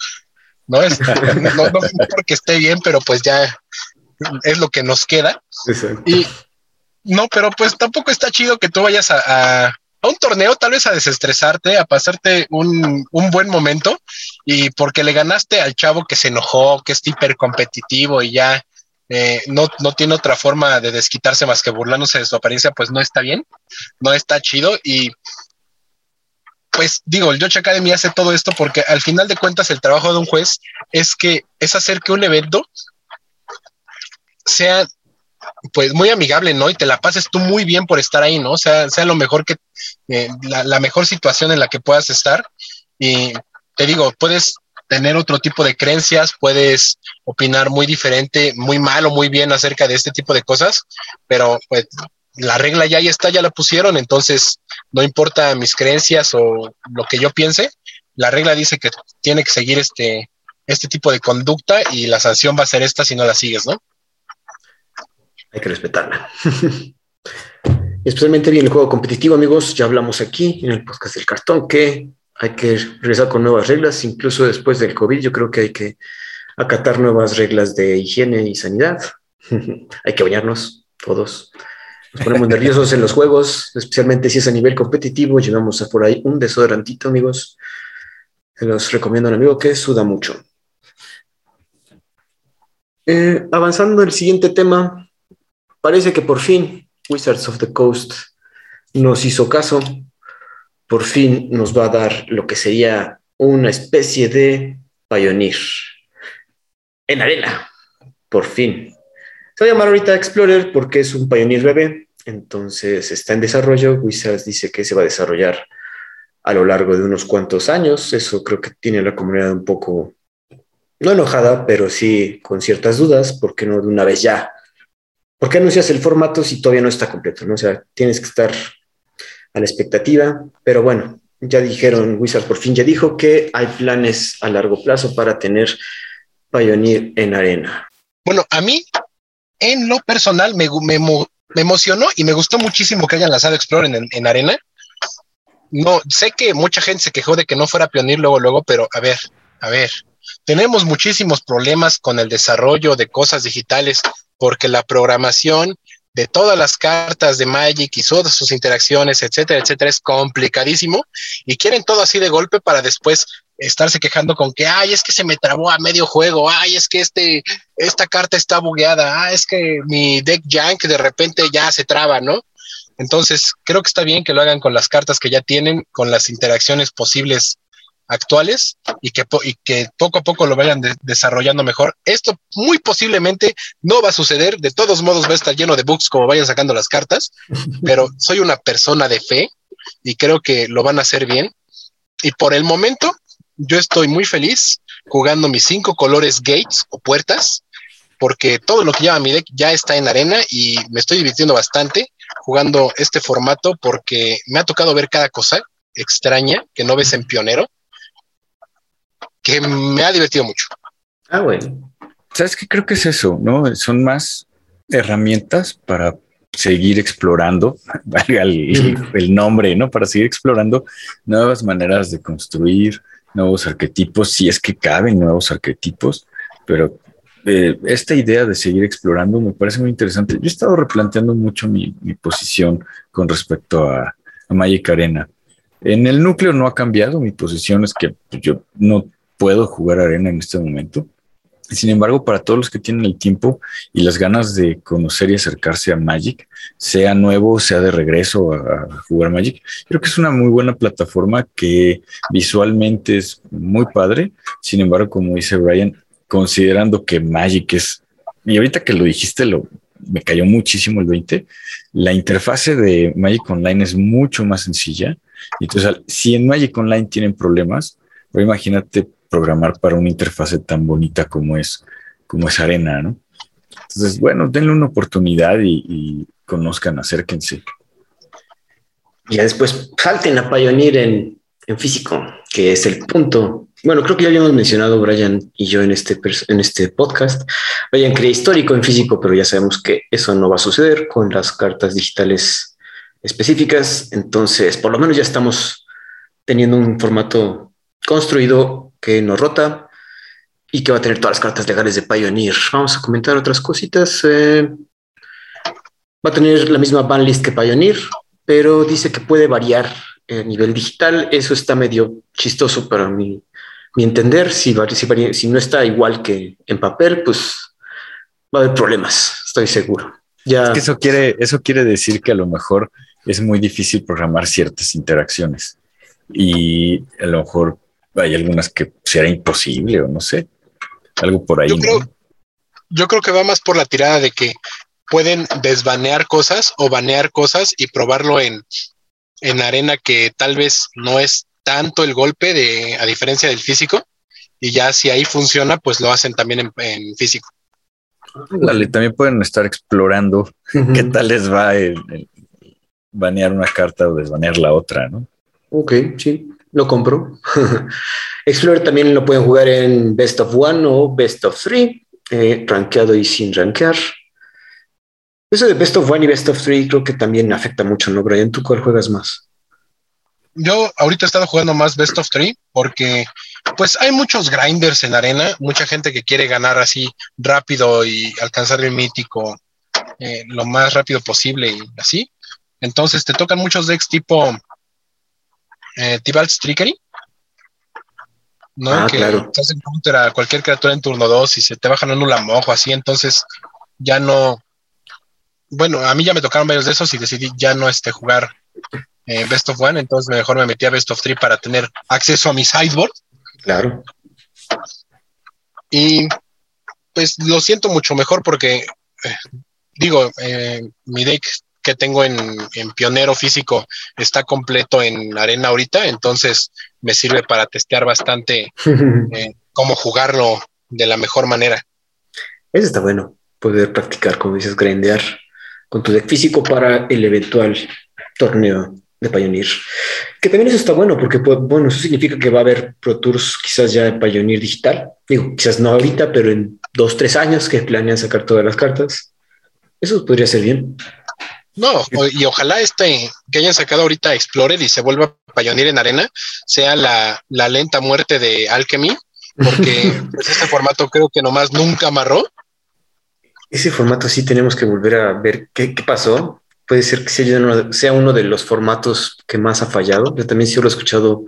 ¿no? Es, no, no, porque esté bien, pero pues ya es lo que nos queda. Y no, pero pues tampoco está chido que tú vayas a, un torneo, tal vez a desestresarte, a pasarte un, buen momento, y porque le ganaste al chavo que se enojó, que es hiper competitivo y ya eh, no, no tiene otra forma de desquitarse más que burlándose de su apariencia, pues no está bien, no está chido. Y pues digo, el Yoch Academy hace todo esto porque al final de cuentas el trabajo de un juez es que es hacer que un evento sea pues muy amigable, ¿no? Y te la pases tú muy bien por estar ahí, ¿no? O sea, sea lo mejor que, eh, la, mejor situación en la que puedas estar. Y te digo, puedes tener otro tipo de creencias, puedes opinar muy diferente, muy mal o muy bien acerca de este tipo de cosas, pero pues la regla ya está, ya la pusieron, entonces no importa mis creencias o lo que yo piense, la regla dice que tiene que seguir este, este tipo de conducta y la sanción va a ser esta si no la sigues, ¿no? hay que respetarla. Especialmente bien el juego competitivo, amigos. Ya hablamos aquí en el podcast del cartón que hay que regresar con nuevas reglas, incluso después del COVID. Yo creo que hay que acatar nuevas reglas de higiene y sanidad. hay que bañarnos todos. Nos ponemos nerviosos en los juegos, especialmente si es a nivel competitivo. Llevamos a por ahí un desodorantito, amigos. Se los recomiendo a un amigo que suda mucho. Eh, avanzando el siguiente tema, Parece que por fin Wizards of the Coast nos hizo caso, por fin nos va a dar lo que sería una especie de Pioneer en arena, por fin. Se va a llamar ahorita Explorer porque es un Pioneer bebé, entonces está en desarrollo. Wizards dice que se va a desarrollar a lo largo de unos cuantos años. Eso creo que tiene la comunidad un poco, no enojada, pero sí con ciertas dudas, porque no de una vez ya ¿Por qué anuncias el formato si todavía no está completo? ¿no? O sea, tienes que estar a la expectativa, pero bueno, ya dijeron, Wizard por fin ya dijo que hay planes a largo plazo para tener Pioneer en arena. Bueno, a mí, en lo personal, me, emocionó y me gustó muchísimo que hayan lanzado Explorer en, en, arena. No, sé que mucha gente se quejó de que no fuera Pioneer luego, luego, pero a ver, a ver, tenemos muchísimos problemas con el desarrollo de cosas digitales porque la programación todas las cartas de Magic y todas sus interacciones, etcétera, etcétera, es complicadísimo. Y quieren todo así de golpe para después estarse quejando con que, ay, es que se me trabó a medio juego, ay, es que este, esta carta está bugueada, ah, es que mi deck jank de repente ya se traba, ¿no? Entonces, creo que está bien que lo hagan con las cartas que ya tienen, con las interacciones posibles actuales y que, y que poco a poco lo vayan desarrollando mejor. Esto muy posiblemente no va a suceder, de todos modos va a estar lleno de bugs como vayan sacando las cartas, pero soy una persona de fe y creo que lo van a hacer bien. Y por el momento, yo estoy muy feliz jugando mis cinco colores gates o puertas, porque todo lo que lleva mi deck ya está en arena y me estoy divirtiendo bastante jugando este formato porque me ha tocado ver cada cosa extraña que no ves en pionero que me ha divertido mucho. Ah, bueno. ¿Sabes qué? Creo que es eso, ¿no? Son más herramientas para seguir explorando, valga el, nombre, ¿no? Para seguir explorando nuevas maneras de construir nuevos arquetipos, si es que caben nuevos arquetipos, pero eh, esta idea de seguir explorando me parece muy interesante. Yo he estado replanteando mucho mi, posición con respecto a, a Magic Arena. En el núcleo no ha cambiado, mi posición es que yo no puedo jugar arena en este momento. Sin embargo, para todos los que tienen el tiempo y las ganas de conocer y acercarse a Magic, sea nuevo, sea de regreso a, jugar Magic, creo que es una muy buena plataforma que visualmente es muy padre. Sin embargo, como dice Brian, considerando que Magic es, y ahorita que lo dijiste, lo, me cayó muchísimo el 20, la interfase de Magic Online es mucho más sencilla. Entonces, si en Magic Online tienen problemas, pero imagínate programar para una interfase tan bonita como es, como es Arena, ¿no? Entonces, bueno, denle una oportunidad y, y conozcan, acérquense. Ya después salten a Pioneer en, en físico, que es el punto. Bueno, creo que ya habíamos mencionado Brian y yo en este, en este podcast. Brian crea histórico en físico, pero ya sabemos que eso no va a suceder con las cartas digitales específicas. Entonces, por lo menos ya estamos teniendo un formato construido que no rota y que va a tener todas las cartas legales de Pioneer. Vamos a comentar otras cositas. Eh, va a tener la misma banlist que Pioneer, pero dice que puede variar a nivel digital. Eso está medio chistoso para mi, mi entender. Si, si, si, no está igual que en papel, pues va a haber problemas, estoy seguro. Ya. Eso quiere, eso quiere decir que a lo mejor es muy difícil programar ciertas interacciones y a lo mejor hay algunas que será imposible o no sé, algo por ahí. Yo creo, yo creo que va más por la tirada de que pueden desbanear cosas o banear cosas y probarlo en, en arena que tal vez no es tanto el golpe de a diferencia del físico y ya si ahí funciona pues lo hacen también en, físico. Dale, también pueden estar explorando qué tal les va el, banear una carta o desbanear la otra, ¿no? Ok, sí, lo compro. Explorer también lo pueden jugar en Best of One o Best of Three, eh, rankeado y sin rankear. Eso de Best of One y Best of Three creo que también afecta mucho, ¿no, Brian? ¿Tú cuál juegas más? Yo ahorita he estado jugando más Best of Three porque pues hay muchos grinders en arena, mucha gente que quiere ganar así rápido y alcanzar el mítico eh, lo más rápido posible y así. Entonces te tocan muchos decks tipo eh, Tibalt's Trickery. ¿no? Ah, que claro. te hacen counter a cualquier criatura en turno 2 y se te bajan un Ulamojo así, entonces ya no. Bueno, a mí ya me tocaron varios de esos y decidí ya no este, jugar eh, Best of One, entonces mejor me metí a Best of Three para tener acceso a mi sideboard. Claro. Y pues lo siento mucho mejor porque, eh, digo, eh, mi deck que tengo en, pionero físico está completo en arena ahorita, entonces me sirve para testear bastante eh, cómo jugarlo de la mejor manera. Eso está bueno, poder practicar, como dices, grindear con tu deck físico para el eventual torneo de Pioneer. Que también eso está bueno, porque pues, bueno, eso significa que va a haber Pro Tours quizás ya de Pioneer digital. Digo, quizás no ahorita, pero en dos, tres años que planean sacar todas las cartas. Eso podría ser bien. No, y ojalá este que hayan sacado ahorita Explorer y se vuelva Pioneer en arena sea la, lenta muerte de Alchemy, porque pues, este formato creo que nomás nunca amarró. Ese formato sí tenemos que volver a ver qué, pasó. Puede ser que sea uno, sea uno de los formatos que más ha fallado. Yo también sí he escuchado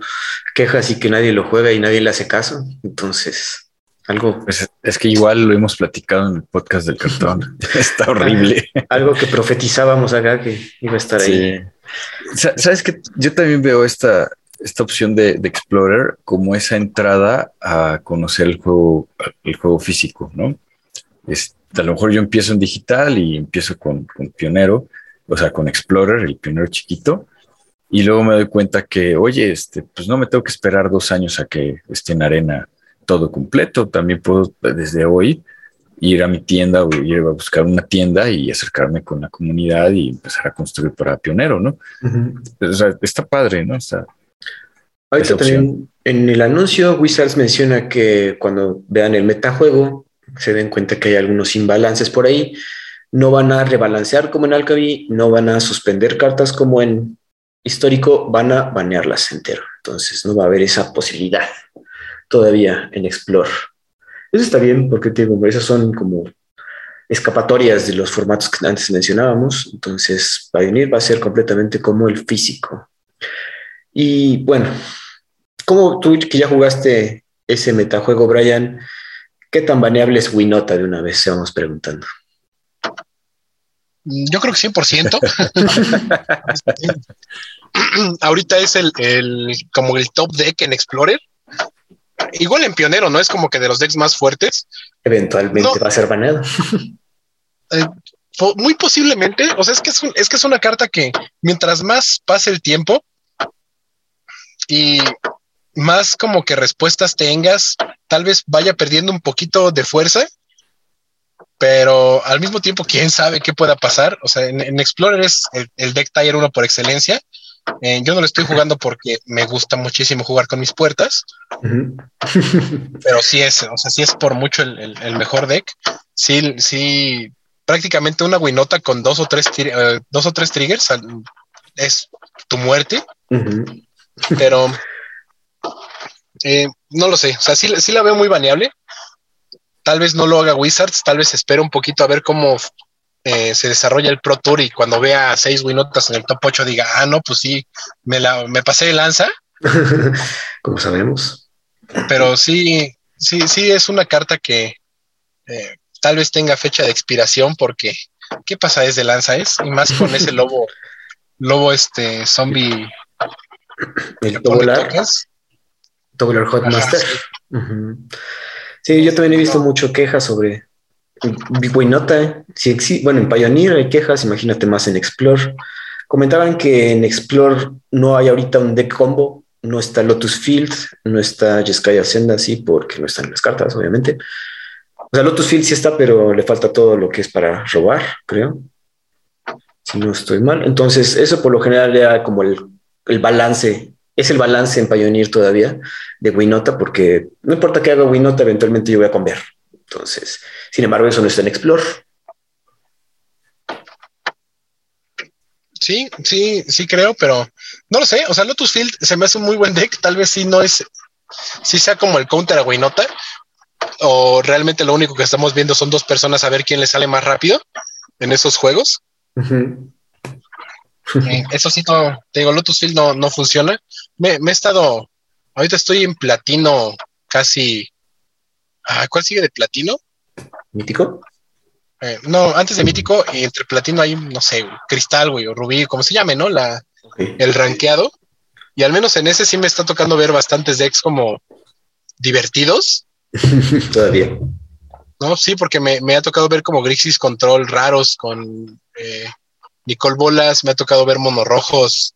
quejas y que nadie lo juega y nadie le hace caso. Entonces, algo. Pues es que igual lo hemos platicado en el podcast del cartón. Está horrible. Algo que profetizábamos acá que iba a estar ahí. Sabes que yo también veo esta, esta opción de, Explorer como esa entrada a conocer el juego, el juego físico, ¿no? a lo mejor yo empiezo en digital y empiezo con, con Pionero, o sea, con Explorer, el Pionero chiquito, y luego me doy cuenta que, oye, este, pues no me tengo que esperar dos años a que esté en arena todo completo. También puedo desde hoy ir a mi tienda o ir a buscar una tienda y acercarme con la comunidad y empezar a construir para pionero, ¿no? o sea, está padre, ¿no? Está, Ahorita también en el anuncio Wizards menciona que cuando vean el metajuego se den cuenta que hay algunos imbalances por ahí. No van a rebalancear como en Alchemy, no van a suspender cartas como en histórico, van a banearlas entero. Entonces no va a haber esa posibilidad todavía en Explore. Eso está bien porque digo, esas son como escapatorias de los formatos que antes mencionábamos. Entonces, Pioneer va a ser completamente como el físico. Y bueno, como tú que ya jugaste ese metajuego, Brian, ¿qué tan baneable es Winota de una vez? Se vamos preguntando. Yo creo que 100%. Ahorita es el, el, como el top deck en Explorer igual en Pionero, ¿no? Es como que de los decks más fuertes. Eventualmente va a ser baneado. Eh, muy posiblemente, o sea, es que es, es que es una carta que mientras más pase el tiempo y más como que respuestas tengas, tal vez vaya perdiendo un poquito de fuerza pero al mismo tiempo, quién sabe qué pueda pasar. O sea, en, Explorer es el, deck Tier 1 por excelencia. Eh, yo no lo estoy jugando porque me gusta muchísimo jugar con mis puertas, pero sí es, o sea, sí es por mucho el, mejor deck. Sí, sí, prácticamente una winota con dos o tres, eh, dos o tres triggers es tu muerte, pero eh, no lo sé, o sea, sí, sí la veo muy baneable. Tal vez no lo haga Wizards, tal vez espero un poquito a ver cómo eh, se desarrolla el Pro Tour y cuando vea seis winotas en el top 8 diga, ah, no, pues sí, me, la, me pasé de lanza. Como sabemos. Pero sí, sí, sí es una carta que eh, tal vez tenga fecha de expiración porque ¿qué pasa desde lanza es? Y más con ese lobo, lobo este zombie. El Tobular. Tobular Hot Master. Sí, yo también he visto mucho quejas sobre Winota. Si bueno, en Pioneer hay quejas, imagínate más en Explore. Comentaban que en Explore no hay ahorita un deck combo, no está Lotus Field, no está Jeskai Ascenda, sí, porque no están las cartas, obviamente. O sea, Lotus Field sí está, pero le falta todo lo que es para robar, creo. Si no estoy mal. Entonces, eso por lo general era como el, el balance es el balance en Pioneer todavía de Winota, porque no importa que haga Winota, eventualmente yo voy a cambiar. Entonces, sin embargo, eso no está en Explore. Sí, sí, sí creo, pero no lo sé. O sea, Lotus Field se me hace un muy buen deck. Tal vez sí no es, sí sea como el counter a Winota, o realmente lo único que estamos viendo son dos personas a ver quién le sale más rápido en esos juegos. Eh, eso sí, no, te digo, Lotus Field no, no funciona. Me, he estado, ahorita estoy en platino casi. Ah, ¿Cuál sigue de platino? ¿Mítico? Eh, no, antes de mítico, entre platino hay, no sé, cristal, güey, o rubí, como se llame, ¿no? La, El rankeado. Y al menos en ese sí me está tocando ver bastantes decks como divertidos. Todavía. No, sí, porque me, me, ha tocado ver como Grixis Control raros con eh, Nicole Bolas, me ha tocado ver monorrojos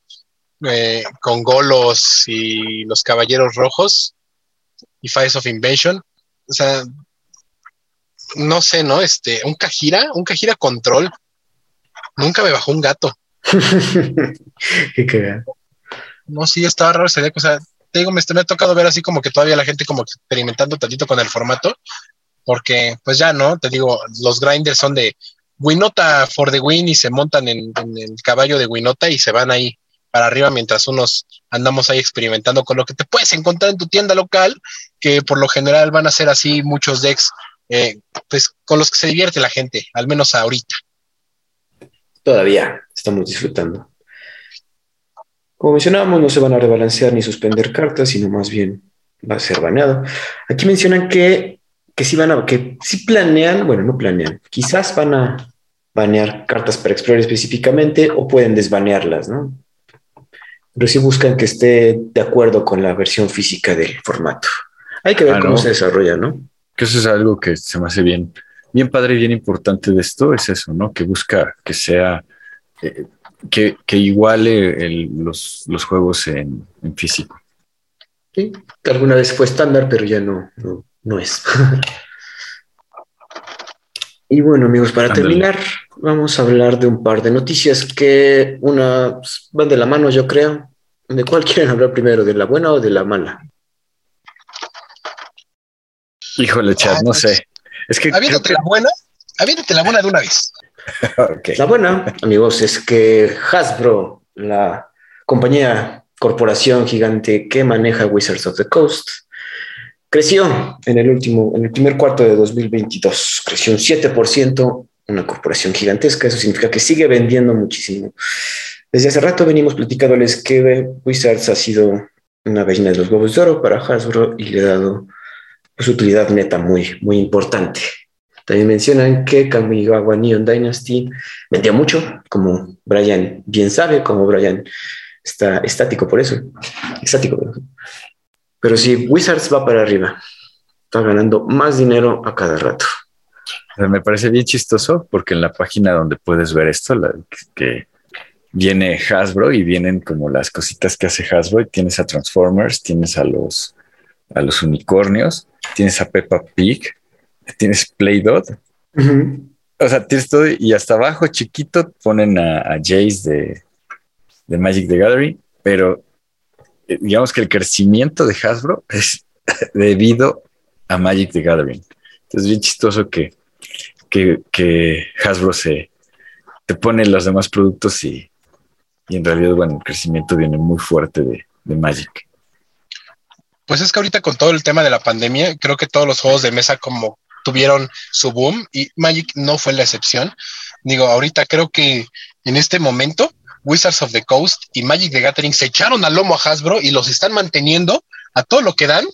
eh, con Golos y los Caballeros Rojos y Fires of Invasion. O sea, no sé, ¿no? Este, un Cajira, un Cajira Control. Nunca me bajó un gato. Qué No, sí, estaba raro ese O sea, te digo, me, me, ha tocado ver así como que todavía la gente como experimentando tantito con el formato. Porque, pues ya, ¿no? Te digo, los grinders son de Winota for the win y se montan en, el caballo de Winota y se van ahí para arriba mientras unos andamos ahí experimentando con lo que te puedes encontrar en tu tienda local, que por lo general van a ser así muchos decks, eh, pues con los que se divierte la gente, al menos ahorita. Todavía estamos disfrutando. Como mencionábamos, no se van a rebalancear ni suspender cartas, sino más bien va a ser baneado. Aquí mencionan que que sí van a, que sí planean, bueno, no planean, quizás van a banear cartas para Explorer específicamente o pueden desbanearlas, ¿no? Pero sí buscan que esté de acuerdo con la versión física del formato. Hay que ver ah, cómo se desarrolla, ¿no? Que eso es algo que se me hace bien, bien padre y bien importante de esto, es eso, ¿no? Que busca que sea, eh, que, que, iguale los, los, juegos en, en, físico. Sí, alguna vez fue estándar, pero ya no, no, no es. y bueno, amigos, para terminar, vamos a hablar de un par de noticias que una pues, van de la mano, yo creo. ¿De cuál quieren hablar primero? ¿De la buena o de la mala? Híjole, chat, no sé. Es que. Aviéntate la buena, aviéntate la buena de una vez. La buena, amigos, es que Hasbro, la compañía, corporación gigante que maneja Wizards of the Coast, Creció en el último, en el primer cuarto de 2022, creció un 7%, una corporación gigantesca, eso significa que sigue vendiendo muchísimo. Desde hace rato venimos platicándoles que Wizards ha sido una gallina de los huevos de oro para Hasbro y le ha dado pues, utilidad neta muy, muy importante. También mencionan que Kamigawa Neon Dynasty vendía mucho, como Brian bien sabe, como Brian está estático por eso, estático. Pero sí, Wizards va para arriba. Está ganando más dinero a cada rato. Me parece bien chistoso porque en la página donde puedes ver esto, que viene Hasbro y vienen como las cositas que hace Hasbro y tienes a Transformers, tienes a los, a los unicornios, tienes a Peppa Pig, tienes Play-Dot, O sea, tienes todo y hasta abajo chiquito ponen a, Jace de, de Magic the Gathering, pero eh, digamos que el crecimiento de Hasbro es debido a Magic the Gathering. Entonces, es bien chistoso que, que, Hasbro se te pone los demás productos y, en realidad, bueno, el crecimiento viene muy fuerte de, de Magic. Pues es que ahorita con todo el tema de la pandemia, creo que todos los juegos de mesa como tuvieron su boom y Magic no fue la excepción. Digo, ahorita creo que en este momento Wizards of the Coast y Magic the Gathering se echaron al lomo a Hasbro y los están manteniendo a todo lo que dan,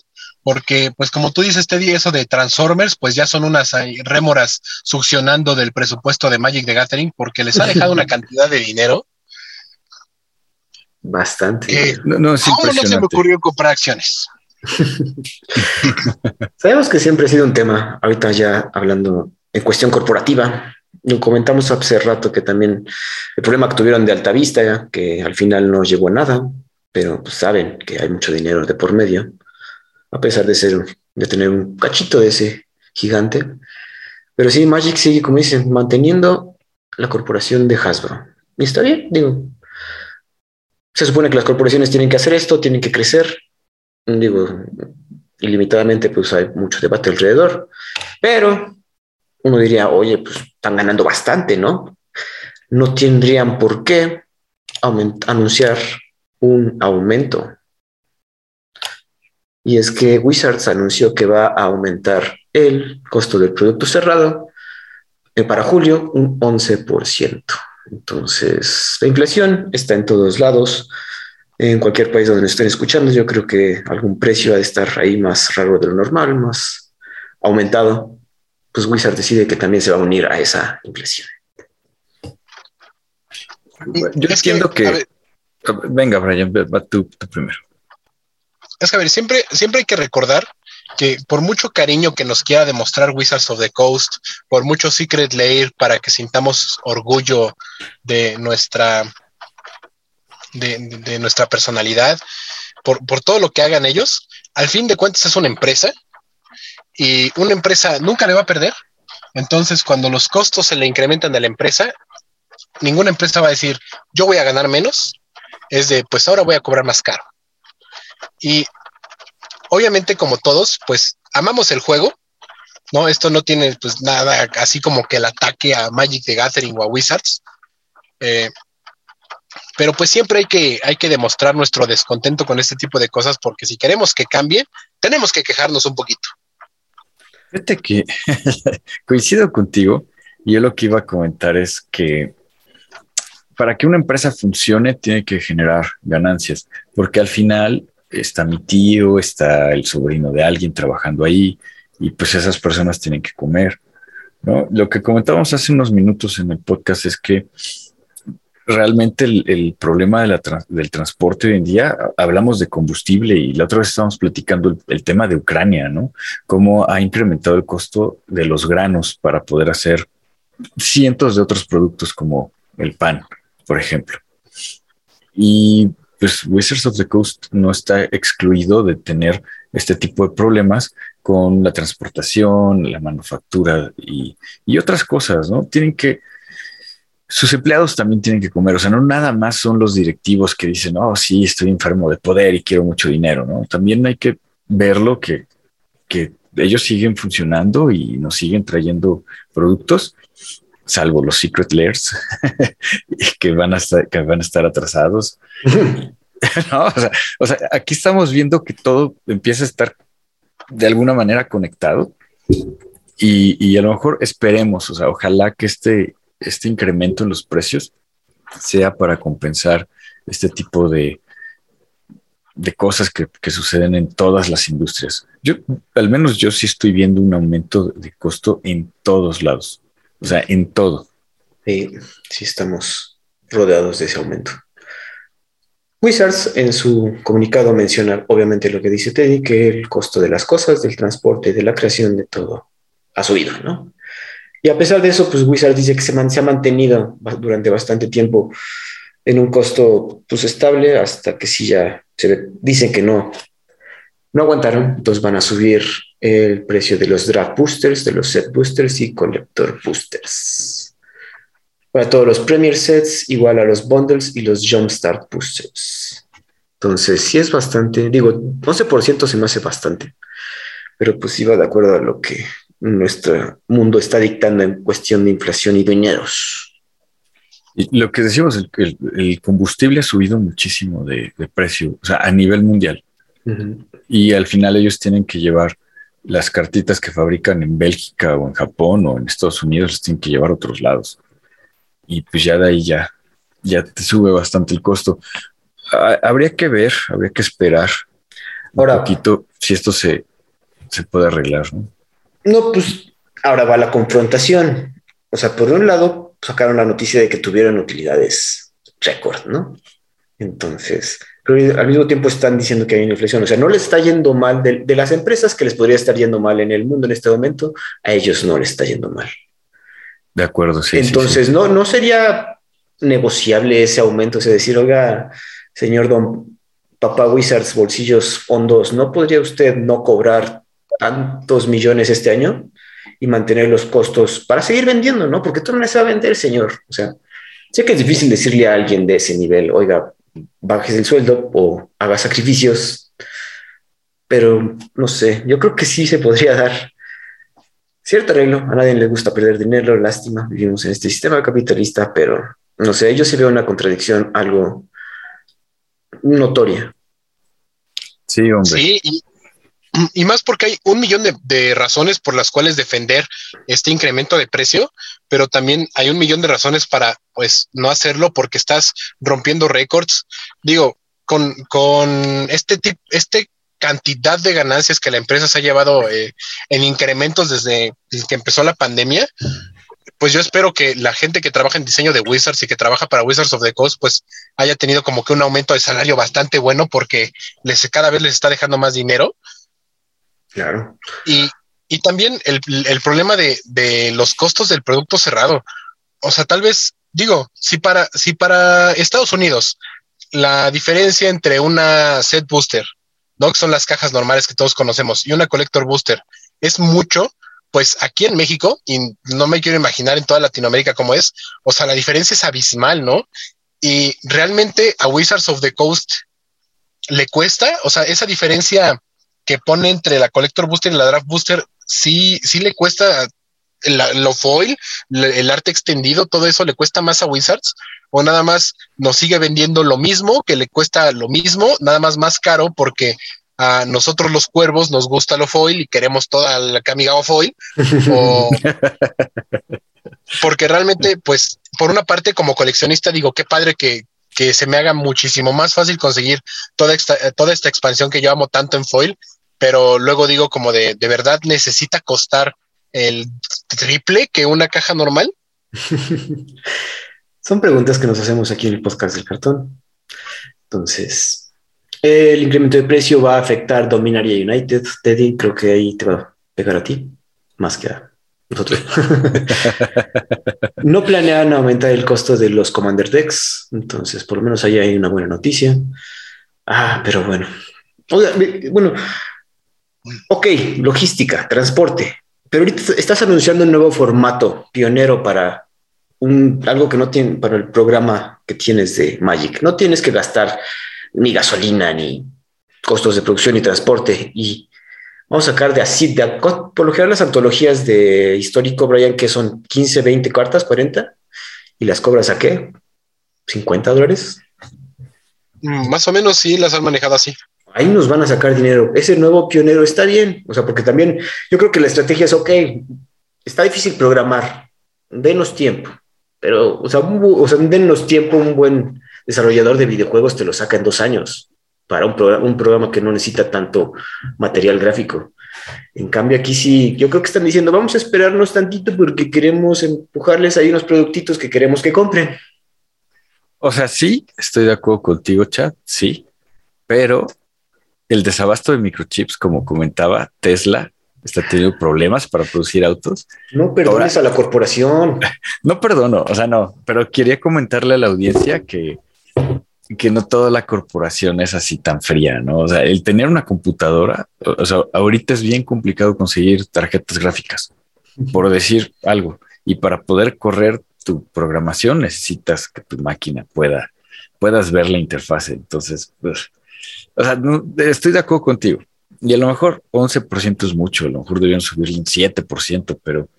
porque pues como tú dices, Teddy, eso de Transformers, pues ya son unas rémoras succionando del presupuesto de Magic the Gathering porque les ha dejado una cantidad de dinero. Bastante. no, no, ¿Cómo no se me ocurrió comprar acciones? Sabemos que siempre ha sido un tema, ahorita ya hablando en cuestión corporativa, lo comentamos hace rato que también el problema que tuvieron de Altavista, que al final no llegó a nada, pero pues saben que hay mucho dinero de por medio, a pesar de ser, de tener un cachito de ese gigante. Pero sí, Magic sigue, como dicen, manteniendo la corporación de Hasbro. Y está bien, digo. Se supone que las corporaciones tienen que hacer esto, tienen que crecer. Digo, ilimitadamente, pues hay mucho debate alrededor. Pero uno diría, oye, pues están ganando bastante, ¿no? No tendrían por qué anunciar un aumento. Y es que Wizards anunció que va a aumentar el costo del producto cerrado eh, para julio un 11%. Entonces, la inflación está en todos lados. En cualquier país donde nos estén escuchando, yo creo que algún precio ha de estar ahí más raro de lo normal, más aumentado pues Wizard decide que también se va a unir a esa impresión. yo entiendo que... Venga, Brian, va tú, primero. Es que, a ver, siempre, siempre hay que recordar que por mucho cariño que nos quiera demostrar Wizards of the Coast, por mucho Secret Lair para que sintamos orgullo de nuestra, de, nuestra personalidad, por, por, todo lo que hagan ellos, al fin de cuentas es una empresa y una empresa nunca le va a perder. Entonces, cuando los costos se le incrementan a la empresa, ninguna empresa va a decir, yo voy a ganar menos. Es de, pues ahora voy a cobrar más caro. Y obviamente, como todos, pues amamos el juego. No, esto no tiene pues nada así como que el ataque a Magic the Gathering o a Wizards. Eh, pero pues siempre hay que, hay que demostrar nuestro descontento con este tipo de cosas porque si queremos que cambie, tenemos que quejarnos un poquito. Fíjate que coincido contigo. Yo lo que iba a comentar es que para que una empresa funcione tiene que generar ganancias, porque al final está mi tío, está el sobrino de alguien trabajando ahí y pues esas personas tienen que comer. ¿no? Lo que comentábamos hace unos minutos en el podcast es que realmente el, problema del transporte hoy en día, hablamos de combustible y la otra vez estábamos platicando el, tema de Ucrania, ¿no? Cómo ha incrementado el costo de los granos para poder hacer cientos de otros productos como el pan, por ejemplo. Y pues Wizards of the Coast no está excluido de tener este tipo de problemas con la transportación, la manufactura y, y otras cosas, ¿no? Tienen que sus empleados también tienen que comer. O sea, no nada más son los directivos que dicen, oh, sí, estoy enfermo de poder y quiero mucho dinero, ¿no? También hay que verlo que, que ellos siguen funcionando y nos siguen trayendo productos, salvo los secret layers que van a estar, que van a estar atrasados. o, sea, aquí estamos viendo que todo empieza a estar de alguna manera conectado y, y a lo mejor esperemos, o sea, ojalá que este este incremento en los precios sea para compensar este tipo de, de cosas que, suceden en todas las industrias. Yo, al menos yo sí estoy viendo un aumento de costo en todos lados, o sea, en todo. Sí, sí estamos rodeados de ese aumento. Wizards en su comunicado menciona obviamente lo que dice Teddy, que el costo de las cosas, del transporte, de la creación de todo ha subido, ¿no? Y a pesar de eso, pues Wizard dice que se, ha mantenido durante bastante tiempo en un costo pues estable hasta que sí ya se dicen que no, no aguantaron, entonces van a subir el precio de los draft boosters, de los set boosters y collector boosters. Para todos los premier sets, igual a los bundles y los jumpstart boosters. Entonces, sí es bastante, digo, 11% se me hace bastante, pero pues iba de acuerdo a lo que nuestro mundo está dictando en cuestión de inflación y dineros. Y lo que decimos, el, combustible ha subido muchísimo de, precio, o sea, a nivel mundial. Y al final ellos tienen que llevar las cartitas que fabrican en Bélgica o en Japón o en Estados Unidos, las tienen que llevar a otros lados. Y pues ya de ahí ya, ya te sube bastante el costo. habría que ver, habría que esperar ahora, un poquito si esto se, se puede arreglar. ¿no? No, pues ahora va la confrontación. O sea, por un lado sacaron la noticia de que tuvieron utilidades récord, ¿no? Entonces, pero al mismo tiempo están diciendo que hay una inflación. O sea, no les está yendo mal de, las empresas que les podría estar yendo mal en el mundo en este momento, a ellos no les está yendo mal. De acuerdo, sí. Entonces, No, no sería negociable ese aumento, o sea, decir, oiga, señor don Papá Wizards, bolsillos hondos, ¿no podría usted no cobrar tantos millones este año y mantener los costos para seguir vendiendo, ¿no? Porque tú no les va a vender, señor. O sea, sé que es difícil decirle a alguien de ese nivel, oiga, bajes el sueldo o haga sacrificios, pero no sé, yo creo que sí se podría dar cierto arreglo. A nadie le gusta perder dinero, lástima, vivimos en este sistema capitalista, pero no sé, yo sí veo una contradicción algo notoria. Sí, hombre. Sí, y, más porque hay un millón de, de, razones por las cuales defender este incremento de precio, pero también hay un millón de razones para pues no hacerlo porque estás rompiendo récords. Digo, con, con este tipo, este cantidad de ganancias que la empresa se ha llevado eh, en incrementos desde que empezó la pandemia, pues yo espero que la gente que trabaja en diseño de Wizards y que trabaja para Wizards of the Coast, pues haya tenido como que un aumento de salario bastante bueno porque les, cada vez les está dejando más dinero. Claro. Y, y también el, el problema de, de, los costos del producto cerrado. O sea, tal vez, digo, si para, si para Estados Unidos la diferencia entre una set booster, ¿no? que son las cajas normales que todos conocemos, y una collector booster es mucho, pues aquí en México, y no me quiero imaginar en toda Latinoamérica cómo es, o sea, la diferencia es abismal, ¿no? Y realmente a Wizards of the Coast le cuesta, o sea, esa diferencia que pone entre la Collector Booster y la Draft Booster, sí, sí le cuesta lo foil, el arte extendido, todo eso le cuesta más a Wizards, o nada más nos sigue vendiendo lo mismo, que le cuesta lo mismo, nada más más caro, porque a nosotros los cuervos nos gusta lo foil y queremos toda la camiga foil, o porque realmente, pues, por una parte, como coleccionista, digo, qué padre que, que se me haga muchísimo más fácil conseguir toda esta, toda esta expansión que yo amo tanto en foil, pero luego digo como de, de verdad necesita costar el triple que una caja normal. Son preguntas que nos hacemos aquí en el podcast del cartón. Entonces, el incremento de precio va a afectar Dominaria United. Teddy, creo que ahí te va a pegar a ti, más que a nosotros. no planean aumentar el costo de los Commander Decks, entonces por lo menos ahí hay una buena noticia. Ah, pero bueno. bueno, Ok, logística, transporte. Pero ahorita estás anunciando un nuevo formato pionero para un, algo que no tiene para el programa que tienes de Magic. No tienes que gastar ni gasolina, ni costos de producción y transporte. Y vamos a sacar de así, de, por lo general las antologías de histórico, Brian, que son 15, 20 cartas, 40, y las cobras a qué? ¿50 dólares? Mm, más o menos sí, las han manejado así ahí nos van a sacar dinero. Ese nuevo pionero está bien, o sea, porque también yo creo que la estrategia es, ok, está difícil programar, denos tiempo, pero, o sea, o sea denos tiempo, un buen desarrollador de videojuegos te lo saca en dos años para un, programa, un programa que no necesita tanto material gráfico. En cambio, aquí sí, yo creo que están diciendo, vamos a esperarnos tantito porque queremos empujarles ahí unos productitos que queremos que compren. O sea, sí, estoy de acuerdo contigo, chat, sí, pero el desabasto de microchips, como comentaba, Tesla está teniendo problemas para producir autos. No perdones a la corporación. No perdono, o sea, no, pero quería comentarle a la audiencia que que no toda la corporación es así tan fría, ¿no? O sea, el tener una computadora, o sea, ahorita es bien complicado conseguir tarjetas gráficas, por decir algo. Y para poder correr tu programación necesitas que tu máquina pueda, puedas ver la interfase. Entonces, pues, o sea, estoy de acuerdo contigo. Y a lo mejor 11% es mucho, a lo mejor debían subir un 7%, pero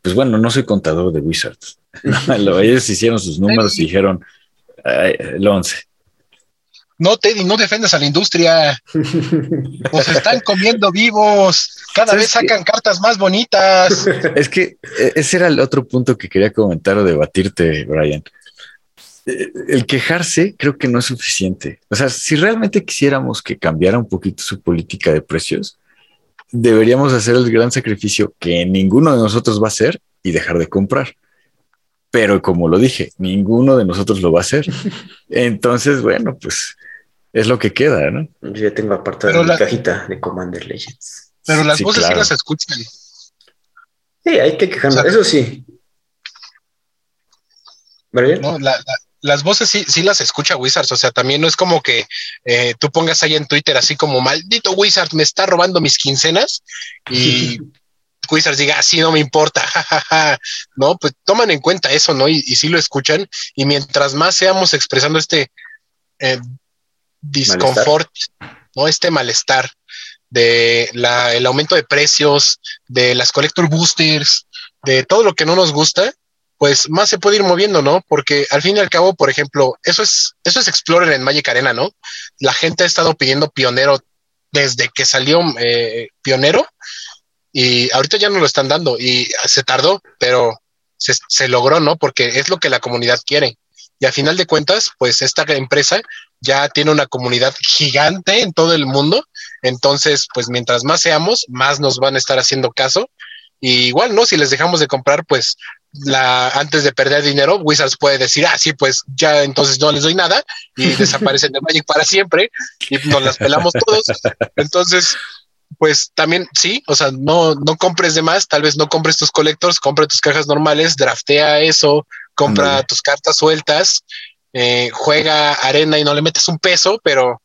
pues bueno, no soy contador de Wizards. ellos hicieron sus números y dijeron el 11. No, Teddy, no defendas a la industria. Nos están comiendo vivos. Cada vez sacan cartas más bonitas. Es que eh, ese era el otro punto que quería comentar o debatirte, Brian. Eh, el quejarse creo que no es suficiente. O sea, si realmente quisiéramos que cambiara un poquito su política de precios, deberíamos hacer el gran sacrificio que ninguno de nosotros va a hacer y dejar de comprar. Pero como lo dije, ninguno de nosotros lo va a hacer. Entonces, bueno, pues es lo que queda, ¿no? Yo ya tengo apartada mi cajita de Commander Legends. Pero las voces sí las escuchan. Sí, hay que quejarnos, eso sí. No, las voces sí, sí las escucha Wizards, o sea, también no es como que eh, tú pongas ahí en Twitter así como maldito Wizard me está robando mis quincenas y Wizards diga, así no me importa, no, pues toman en cuenta eso, ¿no? Y, y sí lo escuchan y mientras más seamos expresando este eh, disconfort, ¿no? Este malestar de la, el aumento de precios, de las collector boosters, de todo lo que no nos gusta, pues más se puede ir moviendo, ¿no? Porque al fin y al cabo, por ejemplo, eso es, eso es Explorer en Magic Arena, ¿no? La gente ha estado pidiendo pionero desde que salió eh, pionero y ahorita ya no lo están dando y se tardó, pero se, se logró, ¿no? Porque es lo que la comunidad quiere. Y a final de cuentas, pues esta empresa ya tiene una comunidad gigante en todo el mundo. Entonces, pues mientras más seamos, más nos van a estar haciendo caso. Y igual, ¿no? Si les dejamos de comprar, pues la, antes de perder dinero, Wizards puede decir, ah, sí, pues ya entonces no les doy nada y desaparecen de Magic para siempre y nos las pelamos todos. Entonces, pues también sí, o sea, no, no compres de más, tal vez no compres tus collectors, compra tus cajas normales, draftea eso, compra tus cartas sueltas, eh, juega arena y no le metes un peso, pero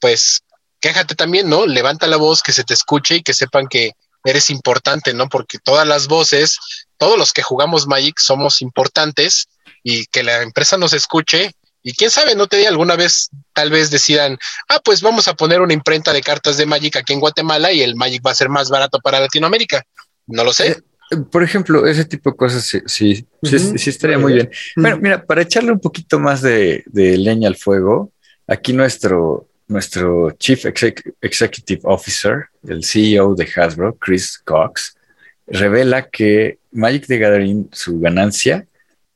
pues quéjate también, ¿no? Levanta la voz, que se te escuche y que sepan que eres importante, ¿no? Porque todas las voces, todos los que jugamos Magic somos importantes y que la empresa nos escuche. Y quién sabe, no te di alguna vez, tal vez decidan, ah, pues vamos a poner una imprenta de cartas de Magic aquí en Guatemala y el Magic va a ser más barato para Latinoamérica. No lo sé. Eh, por ejemplo, ese tipo de cosas sí, sí, sí, estaría muy bien. Bueno, mira, para echarle un poquito más de, leña al fuego, aquí nuestro, nuestro Chief Executive Officer, el CEO de Hasbro, Chris Cox, revela que Magic the Gathering, su ganancia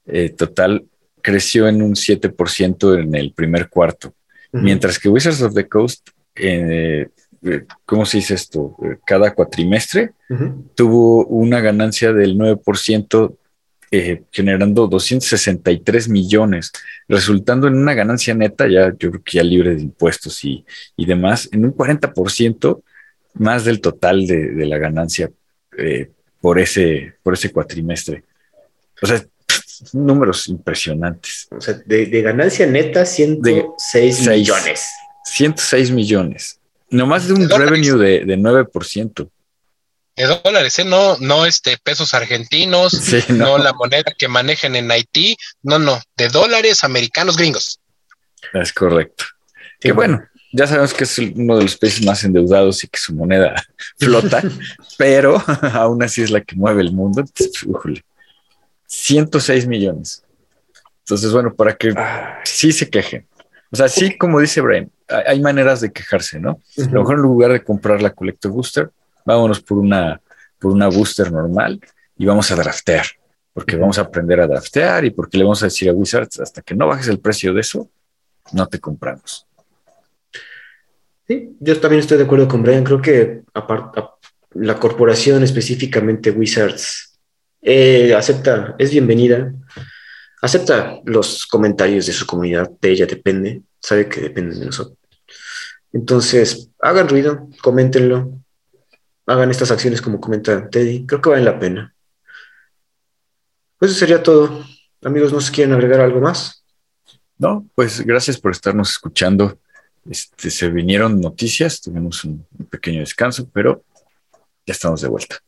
eh, total creció en un 7% en el primer cuarto, mientras que Wizards of the Coast eh, eh, ¿cómo se dice esto? Eh, cada cuatrimestre, tuvo una ganancia del 9%, eh, generando 263 millones, resultando en una ganancia neta, ya yo creo que ya libre de impuestos y, demás, en un 40% más del total de, la ganancia por, ese, por ese cuatrimestre. O sea, números impresionantes. O sea, de, ganancia neta, 106 millones. 106 millones. No más de un revenue de, de 9%. De dólares, ¿eh? no, no este, pesos argentinos, no. la moneda que manejen en Haití, no, no, de dólares americanos gringos. Es correcto. Que bueno, ya sabemos que es uno de los países más endeudados y que su moneda flota, pero aún así es la que mueve el mundo. 106 millones. Entonces, bueno, para que sí se quejen. O sea, sí, como dice Brian, hay maneras de quejarse, ¿no? A lo mejor en lugar de comprar la Collector Booster, vámonos por una, por una booster normal y vamos a draftear, porque vamos a aprender a draftear y porque le vamos a decir a Wizards, hasta que no bajes el precio de eso, no te compramos. Sí, yo también estoy de acuerdo con Brian. Creo que la corporación, específicamente Wizards, eh, acepta, es bienvenida, acepta los comentarios de su comunidad, de ella depende, sabe que depende de nosotros. Entonces, hagan ruido, coméntenlo, hagan estas acciones como comenta Teddy, creo que valen la pena. Pues eso sería todo. Amigos, ¿no se quieren agregar algo más? No, pues gracias por estarnos escuchando. Este, se vinieron noticias, tuvimos un, pequeño descanso, pero ya estamos de vuelta.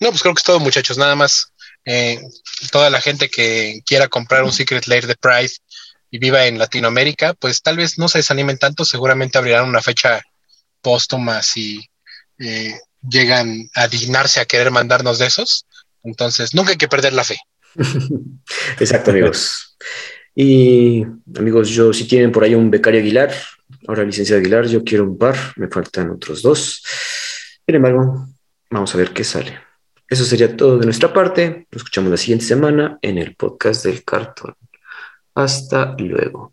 No, pues creo que es todo, muchachos. Nada más eh, toda la gente que quiera comprar un Secret Lair de Pride y viva en Latinoamérica, pues tal vez no se desanimen tanto. Seguramente abrirán una fecha póstuma si eh, llegan a dignarse a querer mandarnos de esos. Entonces, nunca hay que perder la fe. Exacto, amigos. Y amigos, yo si tienen por ahí un becario Aguilar, ahora licenciado Aguilar, yo quiero un par, me faltan otros dos. Sin embargo, vamos a ver qué sale. Eso sería todo de nuestra parte. Nos escuchamos la siguiente semana en el podcast del cartón. Hasta luego.